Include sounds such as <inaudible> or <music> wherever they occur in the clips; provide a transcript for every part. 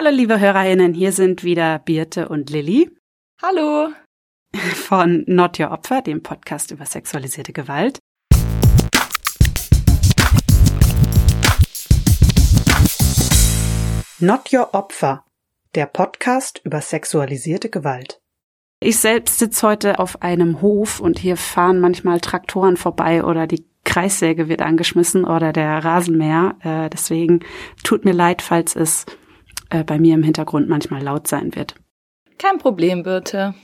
Hallo liebe Hörerinnen, hier sind wieder Birte und Lilly. Hallo. <laughs> Von Not Your Opfer, dem Podcast über sexualisierte Gewalt. Not Your Opfer, der Podcast über sexualisierte Gewalt. Ich selbst sitze heute auf einem Hof und hier fahren manchmal Traktoren vorbei oder die Kreissäge wird angeschmissen oder der Rasenmäher. Äh, deswegen tut mir leid, falls es äh, bei mir im Hintergrund manchmal laut sein wird. Kein Problem, bitte.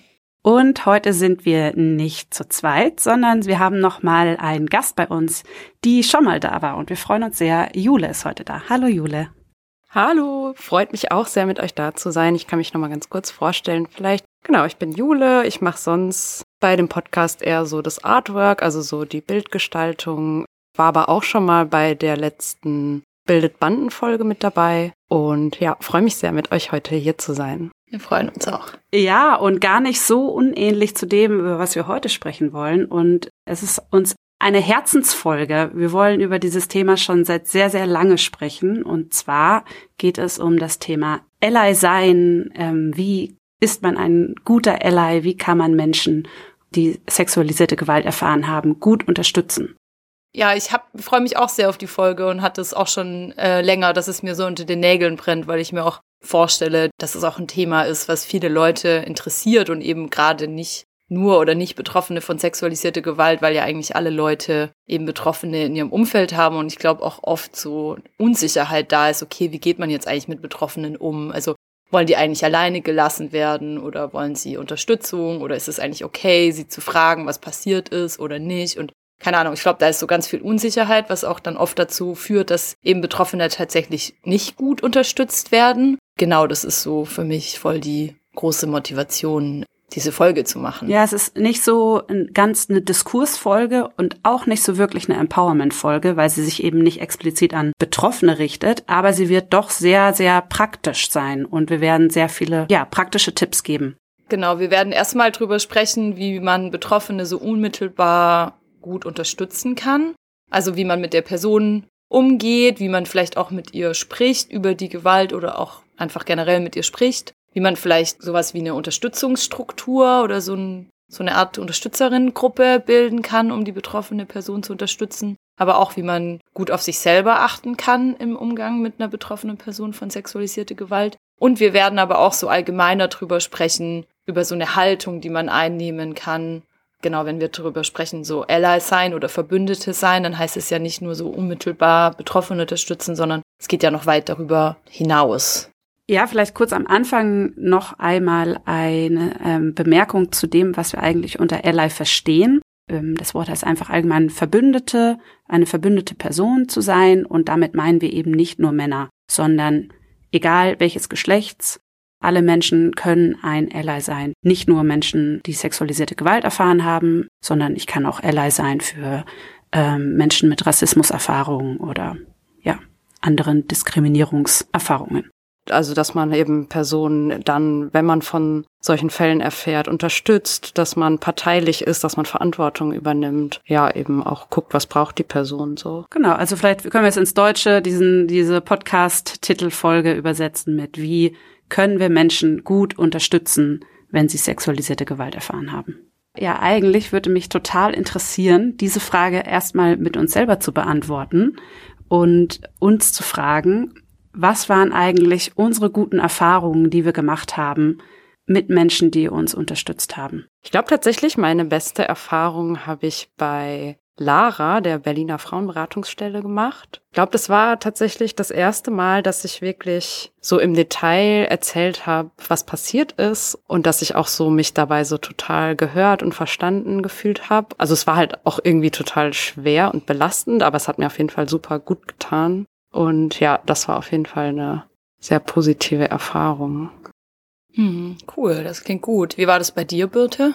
Und heute sind wir nicht zu zweit, sondern wir haben noch mal einen Gast bei uns, die schon mal da war und wir freuen uns sehr. Jule ist heute da. Hallo Jule. Hallo, freut mich auch sehr mit euch da zu sein. Ich kann mich noch mal ganz kurz vorstellen. Vielleicht genau, ich bin Jule. Ich mache sonst bei dem Podcast eher so das Artwork, also so die Bildgestaltung. War aber auch schon mal bei der letzten Bildet Banden Folge mit dabei und ja, freue mich sehr mit euch heute hier zu sein. Wir freuen uns auch. Ja, und gar nicht so unähnlich zu dem, über was wir heute sprechen wollen. Und es ist uns eine Herzensfolge. Wir wollen über dieses Thema schon seit sehr, sehr lange sprechen. Und zwar geht es um das Thema Ally sein. Ähm, wie ist man ein guter Ally? Wie kann man Menschen, die sexualisierte Gewalt erfahren haben, gut unterstützen? Ja, ich freue mich auch sehr auf die Folge und hatte es auch schon äh, länger, dass es mir so unter den Nägeln brennt, weil ich mir auch vorstelle, dass es auch ein Thema ist, was viele Leute interessiert und eben gerade nicht nur oder nicht Betroffene von sexualisierter Gewalt, weil ja eigentlich alle Leute eben Betroffene in ihrem Umfeld haben und ich glaube auch oft so Unsicherheit da ist, okay, wie geht man jetzt eigentlich mit Betroffenen um? Also wollen die eigentlich alleine gelassen werden oder wollen sie Unterstützung oder ist es eigentlich okay, sie zu fragen, was passiert ist oder nicht? Und keine Ahnung, ich glaube, da ist so ganz viel Unsicherheit, was auch dann oft dazu führt, dass eben Betroffene tatsächlich nicht gut unterstützt werden. Genau, das ist so für mich voll die große Motivation, diese Folge zu machen. Ja, es ist nicht so ganz eine Diskursfolge und auch nicht so wirklich eine Empowerment-Folge, weil sie sich eben nicht explizit an Betroffene richtet, aber sie wird doch sehr, sehr praktisch sein und wir werden sehr viele, ja, praktische Tipps geben. Genau, wir werden erstmal drüber sprechen, wie man Betroffene so unmittelbar gut unterstützen kann. Also wie man mit der Person umgeht, wie man vielleicht auch mit ihr spricht über die Gewalt oder auch einfach generell mit ihr spricht wie man vielleicht sowas wie eine Unterstützungsstruktur oder so, ein, so eine Art Unterstützerinnengruppe bilden kann, um die betroffene Person zu unterstützen. Aber auch, wie man gut auf sich selber achten kann im Umgang mit einer betroffenen Person von sexualisierter Gewalt. Und wir werden aber auch so allgemeiner drüber sprechen, über so eine Haltung, die man einnehmen kann. Genau, wenn wir darüber sprechen, so Ally sein oder Verbündete sein, dann heißt es ja nicht nur so unmittelbar Betroffene unterstützen, sondern es geht ja noch weit darüber hinaus. Ja, vielleicht kurz am Anfang noch einmal eine ähm, Bemerkung zu dem, was wir eigentlich unter Ally verstehen. Ähm, das Wort heißt einfach allgemein Verbündete, eine verbündete Person zu sein und damit meinen wir eben nicht nur Männer, sondern egal welches Geschlechts, alle Menschen können ein Ally sein. Nicht nur Menschen, die sexualisierte Gewalt erfahren haben, sondern ich kann auch Ally sein für ähm, Menschen mit Rassismuserfahrungen oder ja, anderen Diskriminierungserfahrungen. Also, dass man eben Personen dann, wenn man von solchen Fällen erfährt, unterstützt, dass man parteilich ist, dass man Verantwortung übernimmt. Ja, eben auch guckt, was braucht die Person so. Genau, also vielleicht können wir es ins Deutsche diesen, diese Podcast-Titelfolge übersetzen mit wie können wir Menschen gut unterstützen, wenn sie sexualisierte Gewalt erfahren haben. Ja, eigentlich würde mich total interessieren, diese Frage erstmal mit uns selber zu beantworten und uns zu fragen, was waren eigentlich unsere guten Erfahrungen, die wir gemacht haben mit Menschen, die uns unterstützt haben? Ich glaube tatsächlich, meine beste Erfahrung habe ich bei Lara, der Berliner Frauenberatungsstelle, gemacht. Ich glaube, das war tatsächlich das erste Mal, dass ich wirklich so im Detail erzählt habe, was passiert ist und dass ich auch so mich dabei so total gehört und verstanden gefühlt habe. Also es war halt auch irgendwie total schwer und belastend, aber es hat mir auf jeden Fall super gut getan. Und ja, das war auf jeden Fall eine sehr positive Erfahrung. Hm, cool, das klingt gut. Wie war das bei dir, Birte?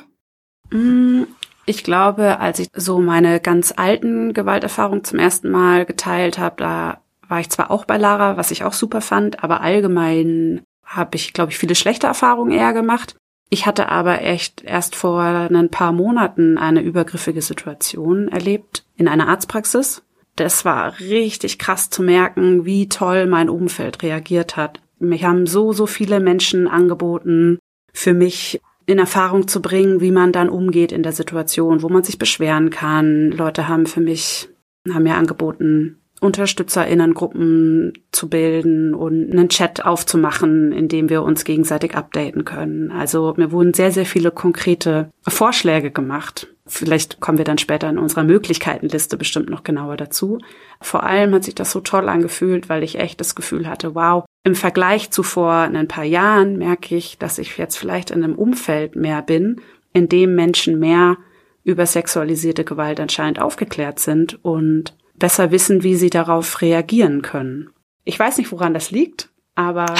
Mm, ich glaube, als ich so meine ganz alten Gewalterfahrungen zum ersten Mal geteilt habe, da war ich zwar auch bei Lara, was ich auch super fand, aber allgemein habe ich, glaube ich, viele schlechte Erfahrungen eher gemacht. Ich hatte aber echt erst vor ein paar Monaten eine übergriffige Situation erlebt in einer Arztpraxis das war richtig krass zu merken, wie toll mein Umfeld reagiert hat. Mich haben so, so viele Menschen angeboten, für mich in Erfahrung zu bringen, wie man dann umgeht in der Situation, wo man sich beschweren kann. Leute haben für mich, haben mir angeboten, UnterstützerInnengruppen zu bilden und einen Chat aufzumachen, in dem wir uns gegenseitig updaten können. Also mir wurden sehr, sehr viele konkrete Vorschläge gemacht. Vielleicht kommen wir dann später in unserer Möglichkeitenliste bestimmt noch genauer dazu. Vor allem hat sich das so toll angefühlt, weil ich echt das Gefühl hatte, wow, im Vergleich zu vor ein paar Jahren merke ich, dass ich jetzt vielleicht in einem Umfeld mehr bin, in dem Menschen mehr über sexualisierte Gewalt anscheinend aufgeklärt sind und besser wissen, wie sie darauf reagieren können. Ich weiß nicht, woran das liegt, aber. <laughs>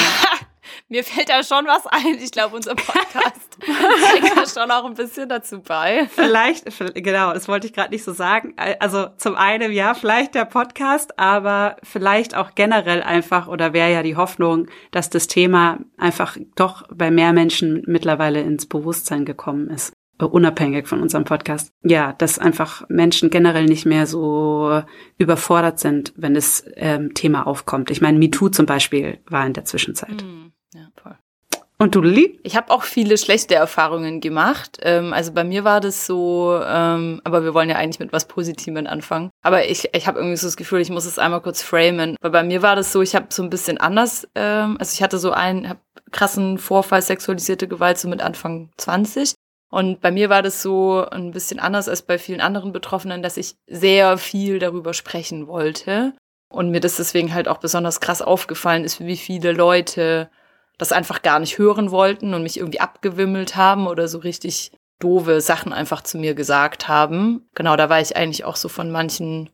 Mir fällt da schon was ein. Ich glaube, unser Podcast <laughs> trägt da schon auch ein bisschen dazu bei. Vielleicht, genau, das wollte ich gerade nicht so sagen. Also zum einen, ja, vielleicht der Podcast, aber vielleicht auch generell einfach, oder wäre ja die Hoffnung, dass das Thema einfach doch bei mehr Menschen mittlerweile ins Bewusstsein gekommen ist unabhängig von unserem Podcast. Ja, dass einfach Menschen generell nicht mehr so überfordert sind, wenn das ähm, Thema aufkommt. Ich meine, MeToo zum Beispiel war in der Zwischenzeit. Mhm. Ja, voll. Und du, Lili? Ich habe auch viele schlechte Erfahrungen gemacht. Ähm, also bei mir war das so, ähm, aber wir wollen ja eigentlich mit was Positivem anfangen. Aber ich, ich habe irgendwie so das Gefühl, ich muss es einmal kurz framen. Weil bei mir war das so, ich habe so ein bisschen anders, ähm, also ich hatte so einen hab krassen Vorfall sexualisierte Gewalt so mit Anfang 20 und bei mir war das so ein bisschen anders als bei vielen anderen Betroffenen, dass ich sehr viel darüber sprechen wollte. Und mir das deswegen halt auch besonders krass aufgefallen ist, wie viele Leute das einfach gar nicht hören wollten und mich irgendwie abgewimmelt haben oder so richtig doofe Sachen einfach zu mir gesagt haben. Genau, da war ich eigentlich auch so von manchen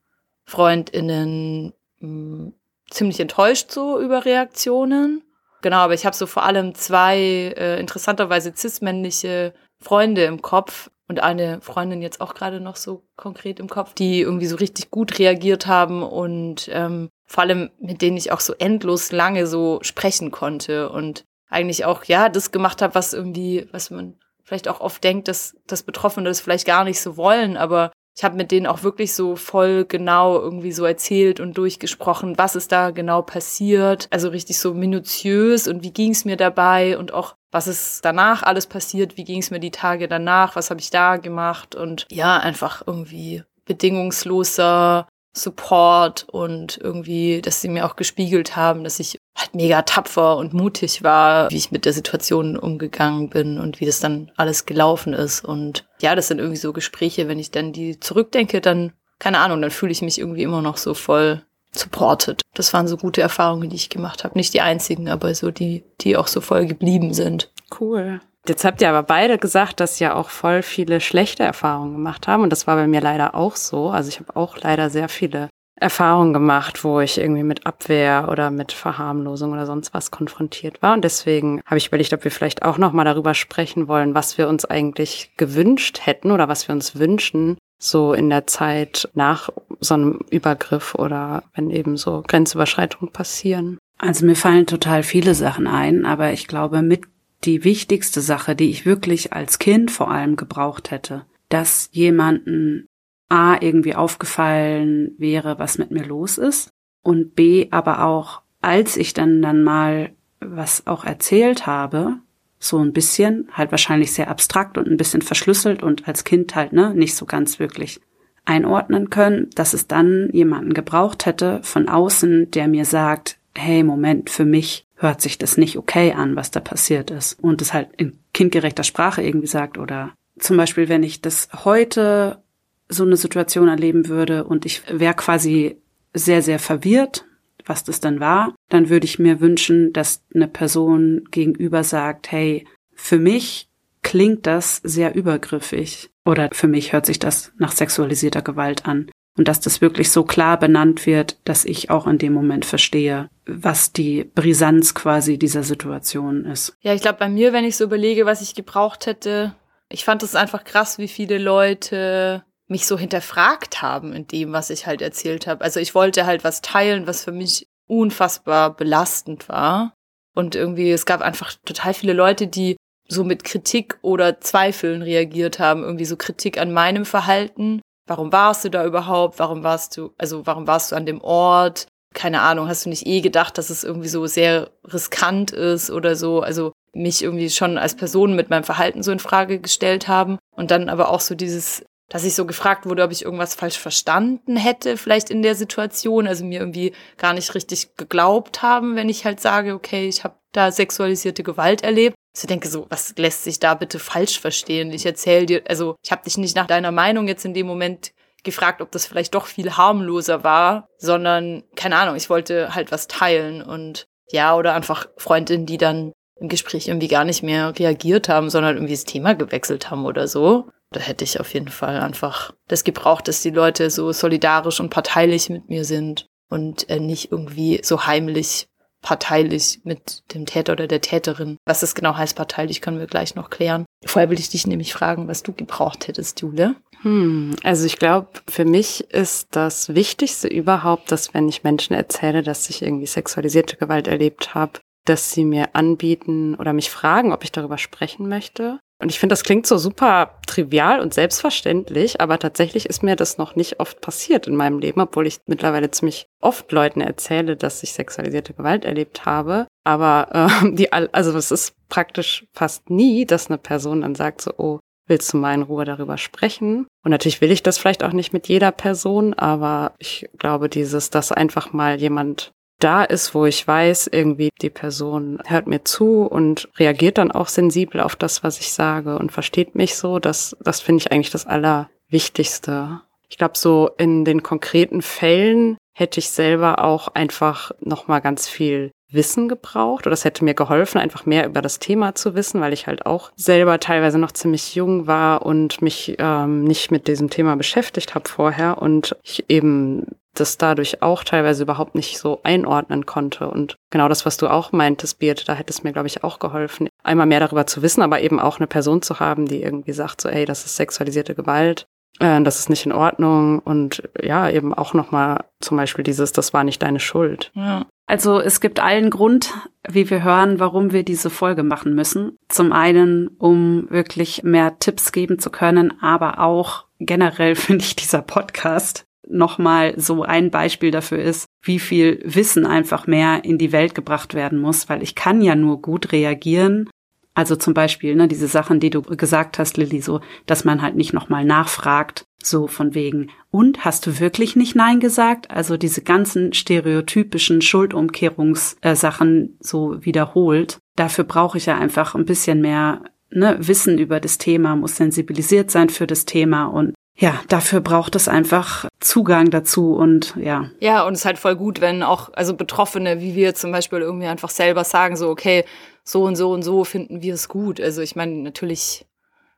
Freundinnen mh, hm, ziemlich enttäuscht so über Reaktionen. Genau, aber ich habe so vor allem zwei äh, interessanterweise cis-männliche Freunde im Kopf und eine Freundin jetzt auch gerade noch so konkret im Kopf, die irgendwie so richtig gut reagiert haben und ähm, vor allem mit denen ich auch so endlos lange so sprechen konnte und eigentlich auch ja das gemacht habe, was irgendwie, was man vielleicht auch oft denkt, dass das Betroffene das vielleicht gar nicht so wollen, aber ich habe mit denen auch wirklich so voll genau irgendwie so erzählt und durchgesprochen, was ist da genau passiert. Also richtig so minutiös und wie ging es mir dabei und auch was ist danach alles passiert, wie ging es mir die Tage danach, was habe ich da gemacht und ja, einfach irgendwie bedingungsloser Support und irgendwie, dass sie mir auch gespiegelt haben, dass ich halt mega tapfer und mutig war, wie ich mit der Situation umgegangen bin und wie das dann alles gelaufen ist. Und ja, das sind irgendwie so Gespräche, wenn ich dann die zurückdenke, dann, keine Ahnung, dann fühle ich mich irgendwie immer noch so voll supported. Das waren so gute Erfahrungen, die ich gemacht habe. Nicht die einzigen, aber so die, die auch so voll geblieben sind. Cool. Jetzt habt ihr aber beide gesagt, dass ihr auch voll viele schlechte Erfahrungen gemacht haben. Und das war bei mir leider auch so. Also ich habe auch leider sehr viele Erfahrungen gemacht, wo ich irgendwie mit Abwehr oder mit Verharmlosung oder sonst was konfrontiert war. Und deswegen habe ich überlegt, ob wir vielleicht auch noch mal darüber sprechen wollen, was wir uns eigentlich gewünscht hätten oder was wir uns wünschen, so in der Zeit nach so einem Übergriff oder wenn eben so Grenzüberschreitungen passieren. Also mir fallen total viele Sachen ein, aber ich glaube, mit die wichtigste Sache, die ich wirklich als Kind vor allem gebraucht hätte, dass jemanden A irgendwie aufgefallen wäre, was mit mir los ist und B aber auch, als ich dann dann mal was auch erzählt habe, so ein bisschen, halt wahrscheinlich sehr abstrakt und ein bisschen verschlüsselt und als Kind halt, ne, nicht so ganz wirklich einordnen können, dass es dann jemanden gebraucht hätte von außen, der mir sagt, hey, Moment, für mich hört sich das nicht okay an, was da passiert ist. Und es halt in kindgerechter Sprache irgendwie sagt oder zum Beispiel, wenn ich das heute so eine Situation erleben würde und ich wäre quasi sehr, sehr verwirrt, was das dann war, dann würde ich mir wünschen, dass eine Person gegenüber sagt, hey, für mich klingt das sehr übergriffig oder für mich hört sich das nach sexualisierter Gewalt an und dass das wirklich so klar benannt wird, dass ich auch in dem Moment verstehe, was die Brisanz quasi dieser Situation ist. Ja, ich glaube, bei mir, wenn ich so überlege, was ich gebraucht hätte, ich fand es einfach krass, wie viele Leute mich so hinterfragt haben in dem, was ich halt erzählt habe. Also ich wollte halt was teilen, was für mich unfassbar belastend war. Und irgendwie, es gab einfach total viele Leute, die so mit Kritik oder Zweifeln reagiert haben. Irgendwie so Kritik an meinem Verhalten Warum warst du da überhaupt? Warum warst du, also warum warst du an dem Ort? keine Ahnung, hast du nicht eh gedacht, dass es irgendwie so sehr riskant ist oder so? Also mich irgendwie schon als Person mit meinem Verhalten so in Frage gestellt haben und dann aber auch so dieses dass ich so gefragt wurde, ob ich irgendwas falsch verstanden hätte, vielleicht in der Situation, also mir irgendwie gar nicht richtig geglaubt haben, wenn ich halt sage, okay, ich habe da sexualisierte Gewalt erlebt. Ich denke so, was lässt sich da bitte falsch verstehen? Ich erzähle dir, also ich habe dich nicht nach deiner Meinung jetzt in dem Moment gefragt, ob das vielleicht doch viel harmloser war, sondern keine Ahnung, ich wollte halt was teilen und ja, oder einfach Freundinnen, die dann im Gespräch irgendwie gar nicht mehr reagiert haben, sondern irgendwie das Thema gewechselt haben oder so da hätte ich auf jeden Fall einfach das gebraucht, dass die Leute so solidarisch und parteilich mit mir sind und äh, nicht irgendwie so heimlich parteilich mit dem Täter oder der Täterin. Was das genau heißt, parteilich, können wir gleich noch klären. Vorher will ich dich nämlich fragen, was du gebraucht hättest, Jule. Hm, also ich glaube, für mich ist das Wichtigste überhaupt, dass wenn ich Menschen erzähle, dass ich irgendwie sexualisierte Gewalt erlebt habe, dass sie mir anbieten oder mich fragen, ob ich darüber sprechen möchte. Und ich finde, das klingt so super trivial und selbstverständlich, aber tatsächlich ist mir das noch nicht oft passiert in meinem Leben, obwohl ich mittlerweile ziemlich oft Leuten erzähle, dass ich sexualisierte Gewalt erlebt habe. Aber äh, die, also es ist praktisch fast nie, dass eine Person dann sagt so, oh, willst du mal in Ruhe darüber sprechen? Und natürlich will ich das vielleicht auch nicht mit jeder Person, aber ich glaube, dieses, dass einfach mal jemand da ist, wo ich weiß, irgendwie die Person hört mir zu und reagiert dann auch sensibel auf das, was ich sage und versteht mich so, das, das finde ich eigentlich das Allerwichtigste. Ich glaube, so in den konkreten Fällen hätte ich selber auch einfach nochmal ganz viel Wissen gebraucht oder es hätte mir geholfen, einfach mehr über das Thema zu wissen, weil ich halt auch selber teilweise noch ziemlich jung war und mich ähm, nicht mit diesem Thema beschäftigt habe vorher und ich eben das dadurch auch teilweise überhaupt nicht so einordnen konnte. Und genau das, was du auch meintest, Beat, da hätte es mir, glaube ich, auch geholfen, einmal mehr darüber zu wissen, aber eben auch eine Person zu haben, die irgendwie sagt, so, ey, das ist sexualisierte Gewalt, äh, das ist nicht in Ordnung und ja, eben auch nochmal zum Beispiel dieses, das war nicht deine Schuld. Ja. Also es gibt allen Grund, wie wir hören, warum wir diese Folge machen müssen. Zum einen, um wirklich mehr Tipps geben zu können, aber auch generell <laughs> finde ich dieser Podcast nochmal so ein Beispiel dafür ist, wie viel Wissen einfach mehr in die Welt gebracht werden muss, weil ich kann ja nur gut reagieren. Also zum Beispiel, ne, diese Sachen, die du gesagt hast, Lilly, so, dass man halt nicht nochmal nachfragt, so von wegen, und hast du wirklich nicht Nein gesagt? Also diese ganzen stereotypischen Schuldumkehrungssachen so wiederholt. Dafür brauche ich ja einfach ein bisschen mehr ne, Wissen über das Thema, muss sensibilisiert sein für das Thema und ja, dafür braucht es einfach Zugang dazu und ja. Ja, und es ist halt voll gut, wenn auch, also Betroffene, wie wir zum Beispiel irgendwie einfach selber sagen, so, okay, so und so und so finden wir es gut. Also ich meine, natürlich,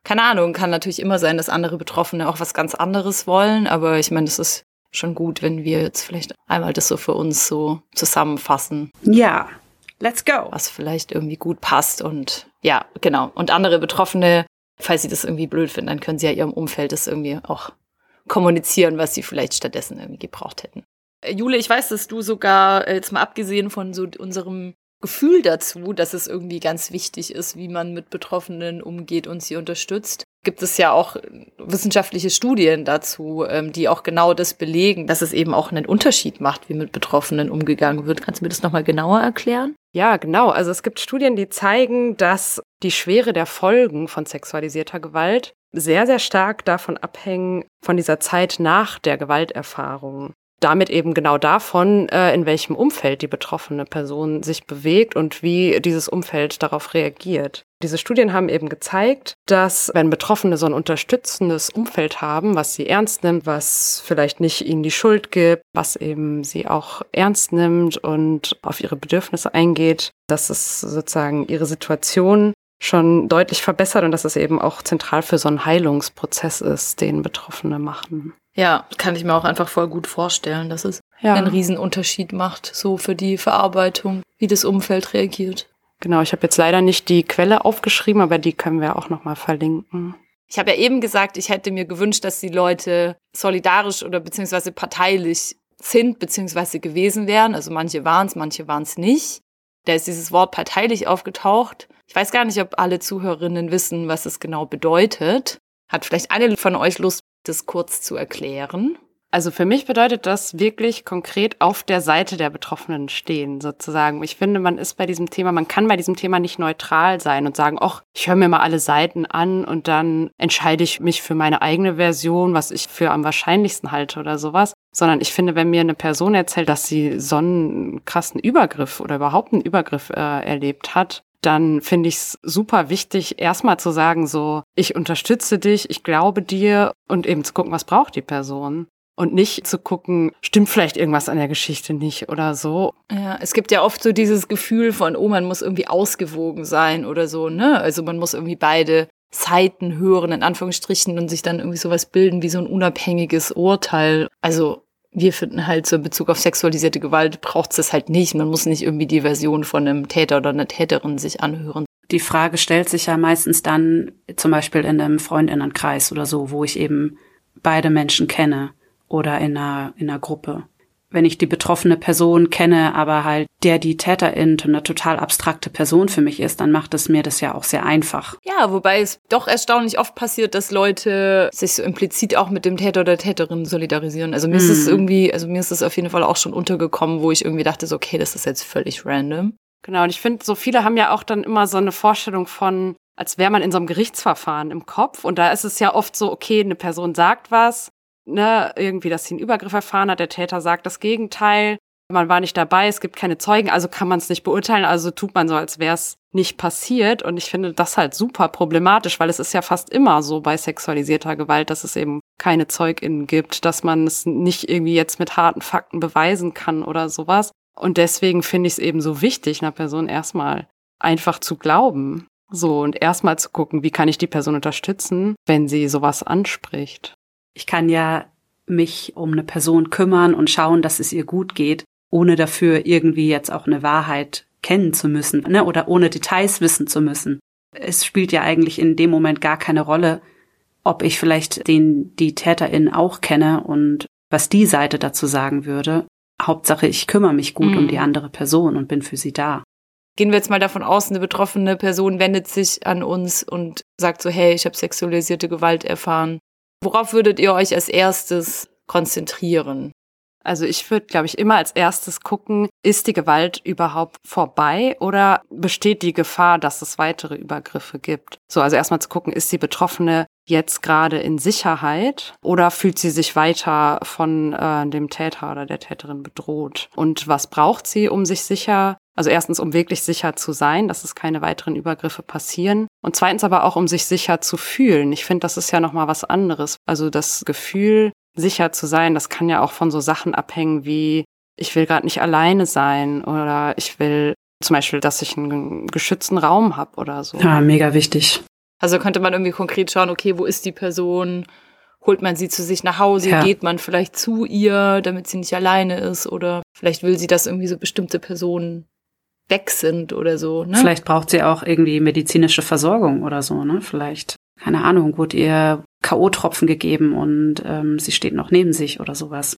keine Ahnung, kann natürlich immer sein, dass andere Betroffene auch was ganz anderes wollen, aber ich meine, das ist schon gut, wenn wir jetzt vielleicht einmal das so für uns so zusammenfassen. Ja, let's go. Was vielleicht irgendwie gut passt und ja, genau. Und andere Betroffene falls sie das irgendwie blöd finden, dann können sie ja ihrem Umfeld das irgendwie auch kommunizieren, was sie vielleicht stattdessen irgendwie gebraucht hätten. Äh, Jule, ich weiß, dass du sogar, äh, jetzt mal abgesehen von so unserem Gefühl dazu, dass es irgendwie ganz wichtig ist, wie man mit Betroffenen umgeht und sie unterstützt, gibt es ja auch wissenschaftliche Studien dazu, ähm, die auch genau das belegen, dass es eben auch einen Unterschied macht, wie mit Betroffenen umgegangen wird. Kannst du mir das nochmal genauer erklären? Ja, genau. Also es gibt Studien, die zeigen, dass die Schwere der Folgen von sexualisierter Gewalt sehr, sehr stark davon abhängen, von dieser Zeit nach der Gewalterfahrung damit eben genau davon, äh, in welchem Umfeld die betroffene Person sich bewegt und wie dieses Umfeld darauf reagiert. Diese Studien haben eben gezeigt, dass wenn Betroffene so ein unterstützendes Umfeld haben, was sie ernst nimmt, was vielleicht nicht ihnen die Schuld gibt, was eben sie auch ernst nimmt und auf ihre Bedürfnisse eingeht, dass es sozusagen ihre Situation schon deutlich verbessert und dass es eben auch zentral für so einen Heilungsprozess ist, den Betroffene machen. Ja, kann ich mir auch einfach voll gut vorstellen, dass es ja. einen Riesenunterschied macht, so für die Verarbeitung, wie das Umfeld reagiert. Genau, ich habe jetzt leider nicht die Quelle aufgeschrieben, aber die können wir auch nochmal verlinken. Ich habe ja eben gesagt, ich hätte mir gewünscht, dass die Leute solidarisch oder beziehungsweise parteilich sind beziehungsweise gewesen wären. Also manche waren es, manche waren es nicht. Da ist dieses Wort parteilich aufgetaucht. Ich weiß gar nicht, ob alle Zuhörerinnen wissen, was es genau bedeutet. Hat vielleicht eine von euch Lust, das kurz zu erklären? Also für mich bedeutet das wirklich konkret auf der Seite der Betroffenen stehen, sozusagen. Ich finde, man ist bei diesem Thema, man kann bei diesem Thema nicht neutral sein und sagen, ach, ich höre mir mal alle Seiten an und dann entscheide ich mich für meine eigene Version, was ich für am wahrscheinlichsten halte oder sowas. Sondern ich finde, wenn mir eine Person erzählt, dass sie so einen krassen Übergriff oder überhaupt einen Übergriff äh, erlebt hat, dann finde ich es super wichtig, erstmal zu sagen, so, ich unterstütze dich, ich glaube dir und eben zu gucken, was braucht die Person und nicht zu gucken, stimmt vielleicht irgendwas an der Geschichte nicht oder so. Ja, es gibt ja oft so dieses Gefühl von, oh, man muss irgendwie ausgewogen sein oder so, ne? Also man muss irgendwie beide Seiten hören, in Anführungsstrichen, und sich dann irgendwie sowas bilden wie so ein unabhängiges Urteil. Also wir finden halt so in Bezug auf sexualisierte Gewalt braucht es das halt nicht. Man muss nicht irgendwie die Version von einem Täter oder einer Täterin sich anhören. Die Frage stellt sich ja meistens dann zum Beispiel in einem Freundinnenkreis oder so, wo ich eben beide Menschen kenne oder in einer, in einer Gruppe. Wenn ich die betroffene Person kenne, aber halt der die Täterin eine total abstrakte Person für mich ist, dann macht es mir das ja auch sehr einfach. Ja, wobei es doch erstaunlich oft passiert, dass Leute sich so implizit auch mit dem Täter oder Täterin solidarisieren. Also mir mm. ist es hm. irgendwie, also mir ist es auf jeden Fall auch schon untergekommen, wo ich irgendwie dachte, so, okay, das ist jetzt völlig random. Genau, und ich finde, so viele haben ja auch dann immer so eine Vorstellung von, als wäre man in so einem Gerichtsverfahren im Kopf. Und da ist es ja oft so, okay, eine Person sagt was, ne, irgendwie, dass sie einen Übergriff erfahren hat, der Täter sagt das Gegenteil, man war nicht dabei, es gibt keine Zeugen, also kann man es nicht beurteilen, also tut man so, als wäre es nicht passiert. Und ich finde das halt super problematisch, weil es ist ja fast immer so bei sexualisierter Gewalt, dass es eben keine ZeugInnen gibt, dass man es nicht irgendwie jetzt mit harten Fakten beweisen kann oder sowas. Und deswegen finde ich es eben so wichtig, einer Person erstmal einfach zu glauben. So, und erstmal zu gucken, wie kann ich die Person unterstützen, wenn sie sowas anspricht. Ich kann ja mich um eine Person kümmern und schauen, dass es ihr gut geht, ohne dafür irgendwie jetzt auch eine Wahrheit kennen zu müssen ne? oder ohne Details wissen zu müssen. Es spielt ja eigentlich in dem Moment gar keine Rolle, ob ich vielleicht den die Täterin auch kenne und was die Seite dazu sagen würde. Hauptsache, ich kümmere mich gut mhm. um die andere Person und bin für sie da. Gehen wir jetzt mal davon aus, eine betroffene Person wendet sich an uns und sagt so, hey, ich habe sexualisierte Gewalt erfahren. Worauf würdet ihr euch als erstes konzentrieren? Also ich würde, glaube ich, immer als erstes gucken, ist die Gewalt überhaupt vorbei oder besteht die Gefahr, dass es weitere Übergriffe gibt? So, also erstmal zu gucken, ist die Betroffene jetzt gerade in Sicherheit oder fühlt sie sich weiter von äh, dem Täter oder der Täterin bedroht? Und was braucht sie, um sich sicher also erstens, um wirklich sicher zu sein, dass es keine weiteren Übergriffe passieren. Und zweitens aber auch, um sich sicher zu fühlen. Ich finde, das ist ja nochmal was anderes. Also das Gefühl, sicher zu sein, das kann ja auch von so Sachen abhängen wie, ich will gerade nicht alleine sein oder ich will zum Beispiel, dass ich einen geschützten Raum habe oder so. Ja, mega wichtig. Also könnte man irgendwie konkret schauen, okay, wo ist die Person? Holt man sie zu sich nach Hause? Ja. Geht man vielleicht zu ihr, damit sie nicht alleine ist? Oder vielleicht will sie, dass irgendwie so bestimmte Personen weg sind oder so. Ne? Vielleicht braucht sie auch irgendwie medizinische Versorgung oder so, ne? Vielleicht, keine Ahnung, wurde ihr K.O.-Tropfen gegeben und ähm, sie steht noch neben sich oder sowas.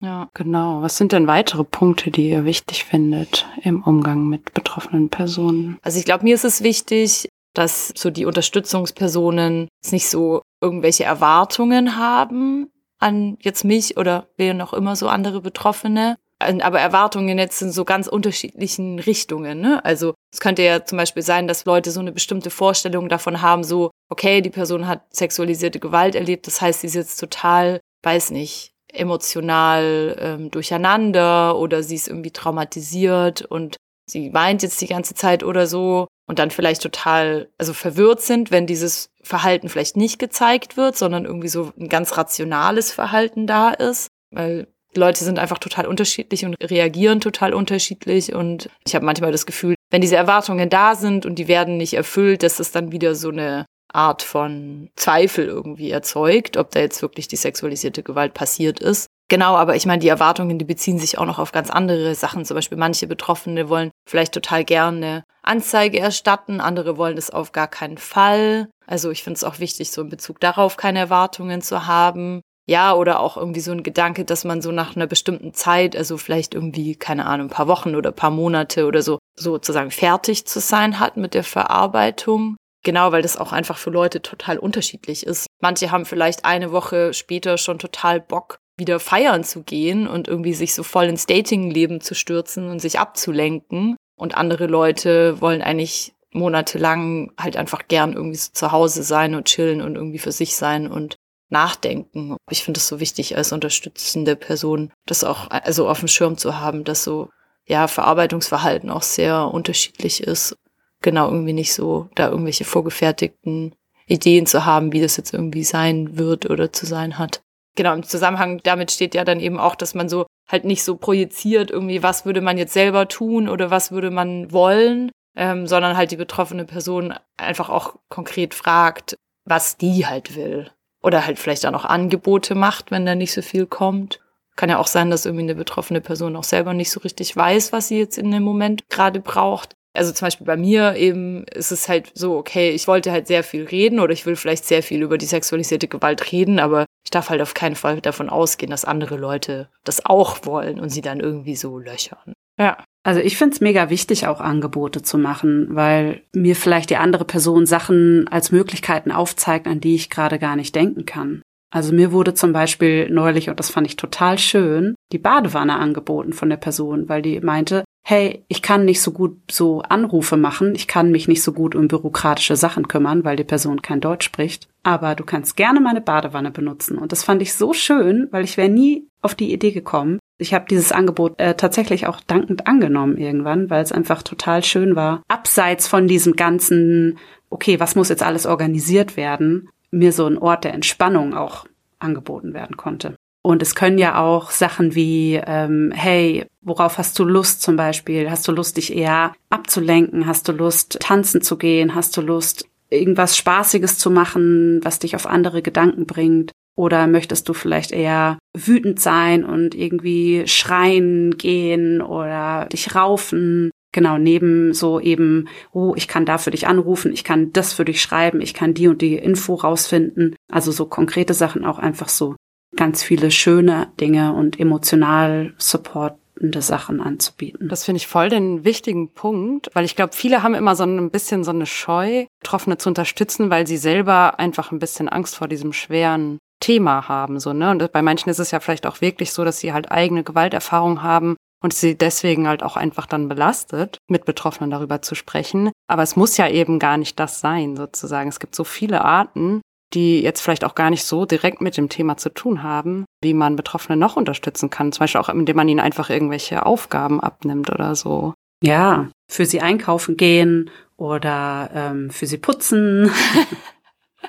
Ja, genau. Was sind denn weitere Punkte, die ihr wichtig findet im Umgang mit betroffenen Personen? Also ich glaube, mir ist es wichtig, dass so die Unterstützungspersonen nicht so irgendwelche Erwartungen haben an jetzt mich oder wer noch immer so andere Betroffene, aber Erwartungen jetzt in so ganz unterschiedlichen Richtungen. Ne? Also es könnte ja zum Beispiel sein, dass Leute so eine bestimmte Vorstellung davon haben, so, okay, die Person hat sexualisierte Gewalt erlebt, das heißt, sie ist jetzt total, weiß nicht, emotional ähm, durcheinander oder sie ist irgendwie traumatisiert und sie weint jetzt die ganze Zeit oder so und dann vielleicht total, also verwirrt sind, wenn dieses Verhalten vielleicht nicht gezeigt wird, sondern irgendwie so ein ganz rationales Verhalten da ist. Weil Leute sind einfach total unterschiedlich und reagieren total unterschiedlich. Und ich habe manchmal das Gefühl, wenn diese Erwartungen da sind und die werden nicht erfüllt, dass es dann wieder so eine Art von Zweifel irgendwie erzeugt, ob da jetzt wirklich die sexualisierte Gewalt passiert ist. Genau, aber ich meine, die Erwartungen, die beziehen sich auch noch auf ganz andere Sachen. Zum Beispiel manche Betroffene wollen vielleicht total gerne Anzeige erstatten, andere wollen es auf gar keinen Fall. Also ich finde es auch wichtig, so in Bezug darauf keine Erwartungen zu haben. Ja, oder auch irgendwie so ein Gedanke, dass man so nach einer bestimmten Zeit, also vielleicht irgendwie, keine Ahnung, ein paar Wochen oder ein paar Monate oder so, sozusagen fertig zu sein hat mit der Verarbeitung. Genau, weil das auch einfach für Leute total unterschiedlich ist. Manche haben vielleicht eine Woche später schon total Bock, wieder feiern zu gehen und irgendwie sich so voll ins Datingleben zu stürzen und sich abzulenken. Und andere Leute wollen eigentlich monatelang halt einfach gern irgendwie so zu Hause sein und chillen und irgendwie für sich sein und nachdenken. Ich finde es so wichtig als unterstützende Person, das auch also auf dem Schirm zu haben, dass so ja Verarbeitungsverhalten auch sehr unterschiedlich ist. Genau irgendwie nicht so da irgendwelche vorgefertigten Ideen zu haben, wie das jetzt irgendwie sein wird oder zu sein hat. Genau, im Zusammenhang damit steht ja dann eben auch, dass man so halt nicht so projiziert, irgendwie, was würde man jetzt selber tun oder was würde man wollen, ähm, sondern halt die betroffene Person einfach auch konkret fragt, was die halt will. Oder halt vielleicht auch noch Angebote macht, wenn da nicht so viel kommt. Kann ja auch sein, dass irgendwie eine betroffene Person auch selber nicht so richtig weiß, was sie jetzt in dem Moment gerade braucht. Also zum Beispiel bei mir eben ist es halt so, okay, ich wollte halt sehr viel reden oder ich will vielleicht sehr viel über die sexualisierte Gewalt reden, aber ich darf halt auf keinen Fall davon ausgehen, dass andere Leute das auch wollen und sie dann irgendwie so löchern. Ja. Also ich finde es mega wichtig, auch Angebote zu machen, weil mir vielleicht die andere Person Sachen als Möglichkeiten aufzeigt, an die ich gerade gar nicht denken kann. Also mir wurde zum Beispiel neulich, und das fand ich total schön, die Badewanne angeboten von der Person, weil die meinte, hey, ich kann nicht so gut so Anrufe machen, ich kann mich nicht so gut um bürokratische Sachen kümmern, weil die Person kein Deutsch spricht, aber du kannst gerne meine Badewanne benutzen. Und das fand ich so schön, weil ich wäre nie auf die Idee gekommen, ich habe dieses Angebot äh, tatsächlich auch dankend angenommen irgendwann, weil es einfach total schön war. Abseits von diesem ganzen, okay, was muss jetzt alles organisiert werden, mir so ein Ort der Entspannung auch angeboten werden konnte. Und es können ja auch Sachen wie, ähm, hey, worauf hast du Lust zum Beispiel? Hast du Lust, dich eher abzulenken? Hast du Lust, tanzen zu gehen? Hast du Lust, irgendwas Spaßiges zu machen, was dich auf andere Gedanken bringt? Oder möchtest du vielleicht eher wütend sein und irgendwie schreien gehen oder dich raufen? Genau, neben so eben, oh, ich kann da für dich anrufen, ich kann das für dich schreiben, ich kann die und die Info rausfinden. Also so konkrete Sachen auch einfach so ganz viele schöne Dinge und emotional supportende Sachen anzubieten. Das finde ich voll den wichtigen Punkt, weil ich glaube, viele haben immer so ein bisschen so eine Scheu, Betroffene zu unterstützen, weil sie selber einfach ein bisschen Angst vor diesem schweren Thema haben, so, ne? Und bei manchen ist es ja vielleicht auch wirklich so, dass sie halt eigene Gewalterfahrung haben und sie deswegen halt auch einfach dann belastet, mit Betroffenen darüber zu sprechen. Aber es muss ja eben gar nicht das sein, sozusagen. Es gibt so viele Arten, die jetzt vielleicht auch gar nicht so direkt mit dem Thema zu tun haben, wie man Betroffene noch unterstützen kann. Zum Beispiel auch, indem man ihnen einfach irgendwelche Aufgaben abnimmt oder so. Ja, für sie einkaufen gehen oder ähm, für sie putzen. <laughs>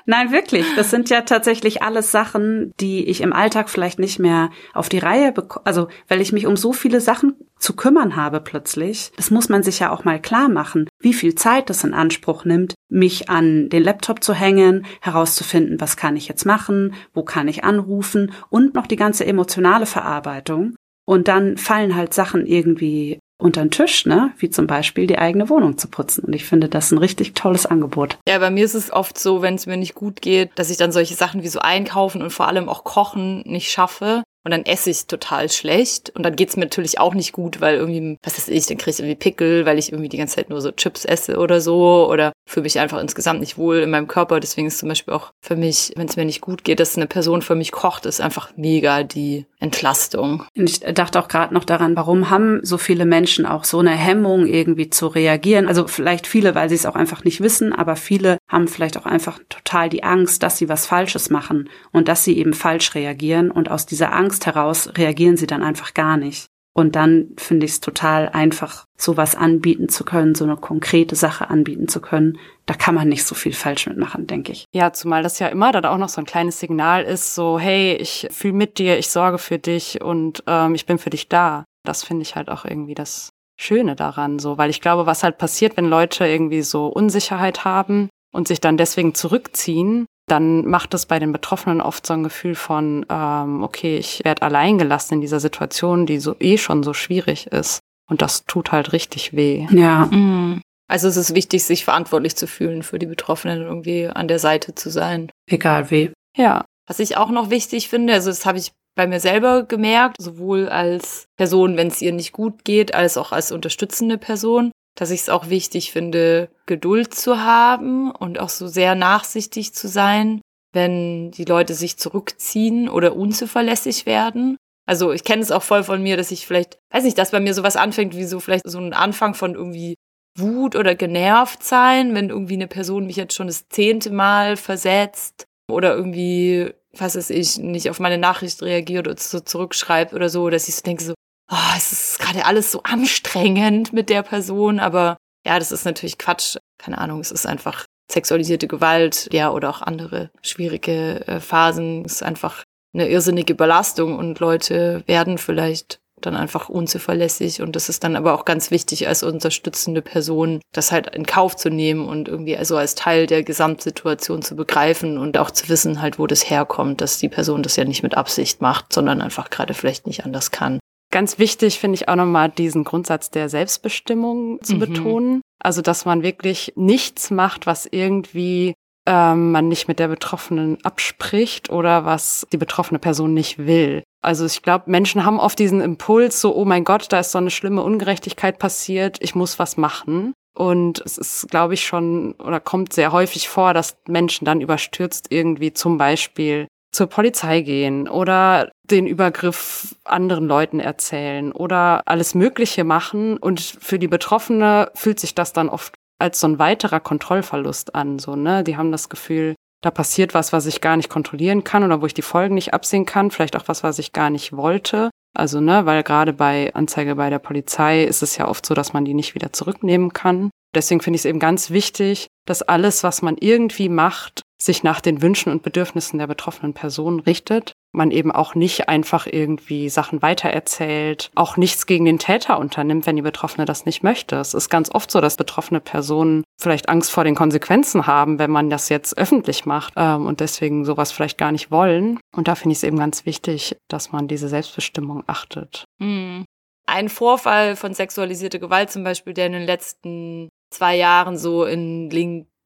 Nein, wirklich. Das sind ja tatsächlich alles Sachen, die ich im Alltag vielleicht nicht mehr auf die Reihe bekomme. Also, weil ich mich um so viele Sachen zu kümmern habe plötzlich. Das muss man sich ja auch mal klar machen, wie viel Zeit das in Anspruch nimmt, mich an den Laptop zu hängen, herauszufinden, was kann ich jetzt machen, wo kann ich anrufen und noch die ganze emotionale Verarbeitung. Und dann fallen halt Sachen irgendwie unter den Tisch, ne? Wie zum Beispiel die eigene Wohnung zu putzen. Und ich finde das ein richtig tolles Angebot. Ja, bei mir ist es oft so, wenn es mir nicht gut geht, dass ich dann solche Sachen wie so einkaufen und vor allem auch kochen nicht schaffe und dann esse ich total schlecht und dann geht's mir natürlich auch nicht gut, weil irgendwie, was weiß ich, dann kriege ich irgendwie Pickel, weil ich irgendwie die ganze Zeit nur so Chips esse oder so oder fühle mich einfach insgesamt nicht wohl in meinem Körper. Deswegen ist zum Beispiel auch für mich, wenn es mir nicht gut geht, dass eine Person für mich kocht, ist einfach mega die Entlastung. Ich dachte auch gerade noch daran, warum haben so viele Menschen auch so eine Hemmung irgendwie zu reagieren? Also vielleicht viele, weil sie es auch einfach nicht wissen, aber viele haben vielleicht auch einfach total die Angst, dass sie was Falsches machen und dass sie eben falsch reagieren und aus dieser Angst Angst heraus reagieren sie dann einfach gar nicht. Und dann finde ich es total einfach, sowas anbieten zu können, so eine konkrete Sache anbieten zu können. Da kann man nicht so viel falsch mitmachen, denke ich. Ja, zumal das ja immer dann auch noch so ein kleines Signal ist, so, hey, ich fühle mit dir, ich sorge für dich und ähm, ich bin für dich da. Das finde ich halt auch irgendwie das Schöne daran, so, weil ich glaube, was halt passiert, wenn Leute irgendwie so Unsicherheit haben und sich dann deswegen zurückziehen, dann macht es bei den Betroffenen oft so ein Gefühl von, ähm, okay, ich werde alleingelassen in dieser Situation, die so eh schon so schwierig ist. Und das tut halt richtig weh. Ja. Mhm. Also es ist wichtig, sich verantwortlich zu fühlen für die Betroffenen irgendwie an der Seite zu sein. Egal wie. Ja. Was ich auch noch wichtig finde, also das habe ich bei mir selber gemerkt, sowohl als Person, wenn es ihr nicht gut geht, als auch als unterstützende Person, dass ich es auch wichtig finde, Geduld zu haben und auch so sehr nachsichtig zu sein, wenn die Leute sich zurückziehen oder unzuverlässig werden. Also ich kenne es auch voll von mir, dass ich vielleicht, weiß nicht, dass bei mir sowas anfängt, wie so vielleicht so ein Anfang von irgendwie Wut oder genervt sein, wenn irgendwie eine Person mich jetzt schon das zehnte Mal versetzt oder irgendwie, was weiß ich, nicht auf meine Nachricht reagiert oder so zurückschreibt oder so, dass ich so denke so, oh, es ist gerade alles so anstrengend mit der Person, aber ja, das ist natürlich Quatsch. Keine Ahnung, es ist einfach sexualisierte Gewalt, ja, oder auch andere schwierige äh, Phasen. Es ist einfach eine irrsinnige Belastung und Leute werden vielleicht dann einfach unzuverlässig und das ist dann aber auch ganz wichtig als unterstützende Person, das halt in Kauf zu nehmen und irgendwie also als Teil der Gesamtsituation zu begreifen und auch zu wissen halt, wo das herkommt, dass die Person das ja nicht mit Absicht macht, sondern einfach gerade vielleicht nicht anders kann. Ganz wichtig finde ich auch nochmal diesen Grundsatz der Selbstbestimmung zu mhm. betonen. Also, dass man wirklich nichts macht, was irgendwie ähm, man nicht mit der Betroffenen abspricht oder was die betroffene Person nicht will. Also ich glaube, Menschen haben oft diesen Impuls, so, oh mein Gott, da ist so eine schlimme Ungerechtigkeit passiert, ich muss was machen. Und es ist, glaube ich, schon oder kommt sehr häufig vor, dass Menschen dann überstürzt irgendwie zum Beispiel zur Polizei gehen oder den Übergriff anderen Leuten erzählen oder alles Mögliche machen. Und für die Betroffene fühlt sich das dann oft als so ein weiterer Kontrollverlust an. So, ne? Die haben das Gefühl, da passiert was, was ich gar nicht kontrollieren kann oder wo ich die Folgen nicht absehen kann, vielleicht auch was, was ich gar nicht wollte. Also, ne, weil gerade bei Anzeige bei der Polizei ist es ja oft so, dass man die nicht wieder zurücknehmen kann. Deswegen finde ich es eben ganz wichtig, dass alles, was man irgendwie macht, sich nach den Wünschen und Bedürfnissen der betroffenen Person richtet. Man eben auch nicht einfach irgendwie Sachen weitererzählt, auch nichts gegen den Täter unternimmt, wenn die Betroffene das nicht möchte. Es ist ganz oft so, dass betroffene Personen vielleicht Angst vor den Konsequenzen haben, wenn man das jetzt öffentlich macht ähm, und deswegen sowas vielleicht gar nicht wollen. Und da finde ich es eben ganz wichtig, dass man diese Selbstbestimmung achtet. Mhm. Ein Vorfall von sexualisierter Gewalt zum Beispiel, der in den letzten zwei Jahren so in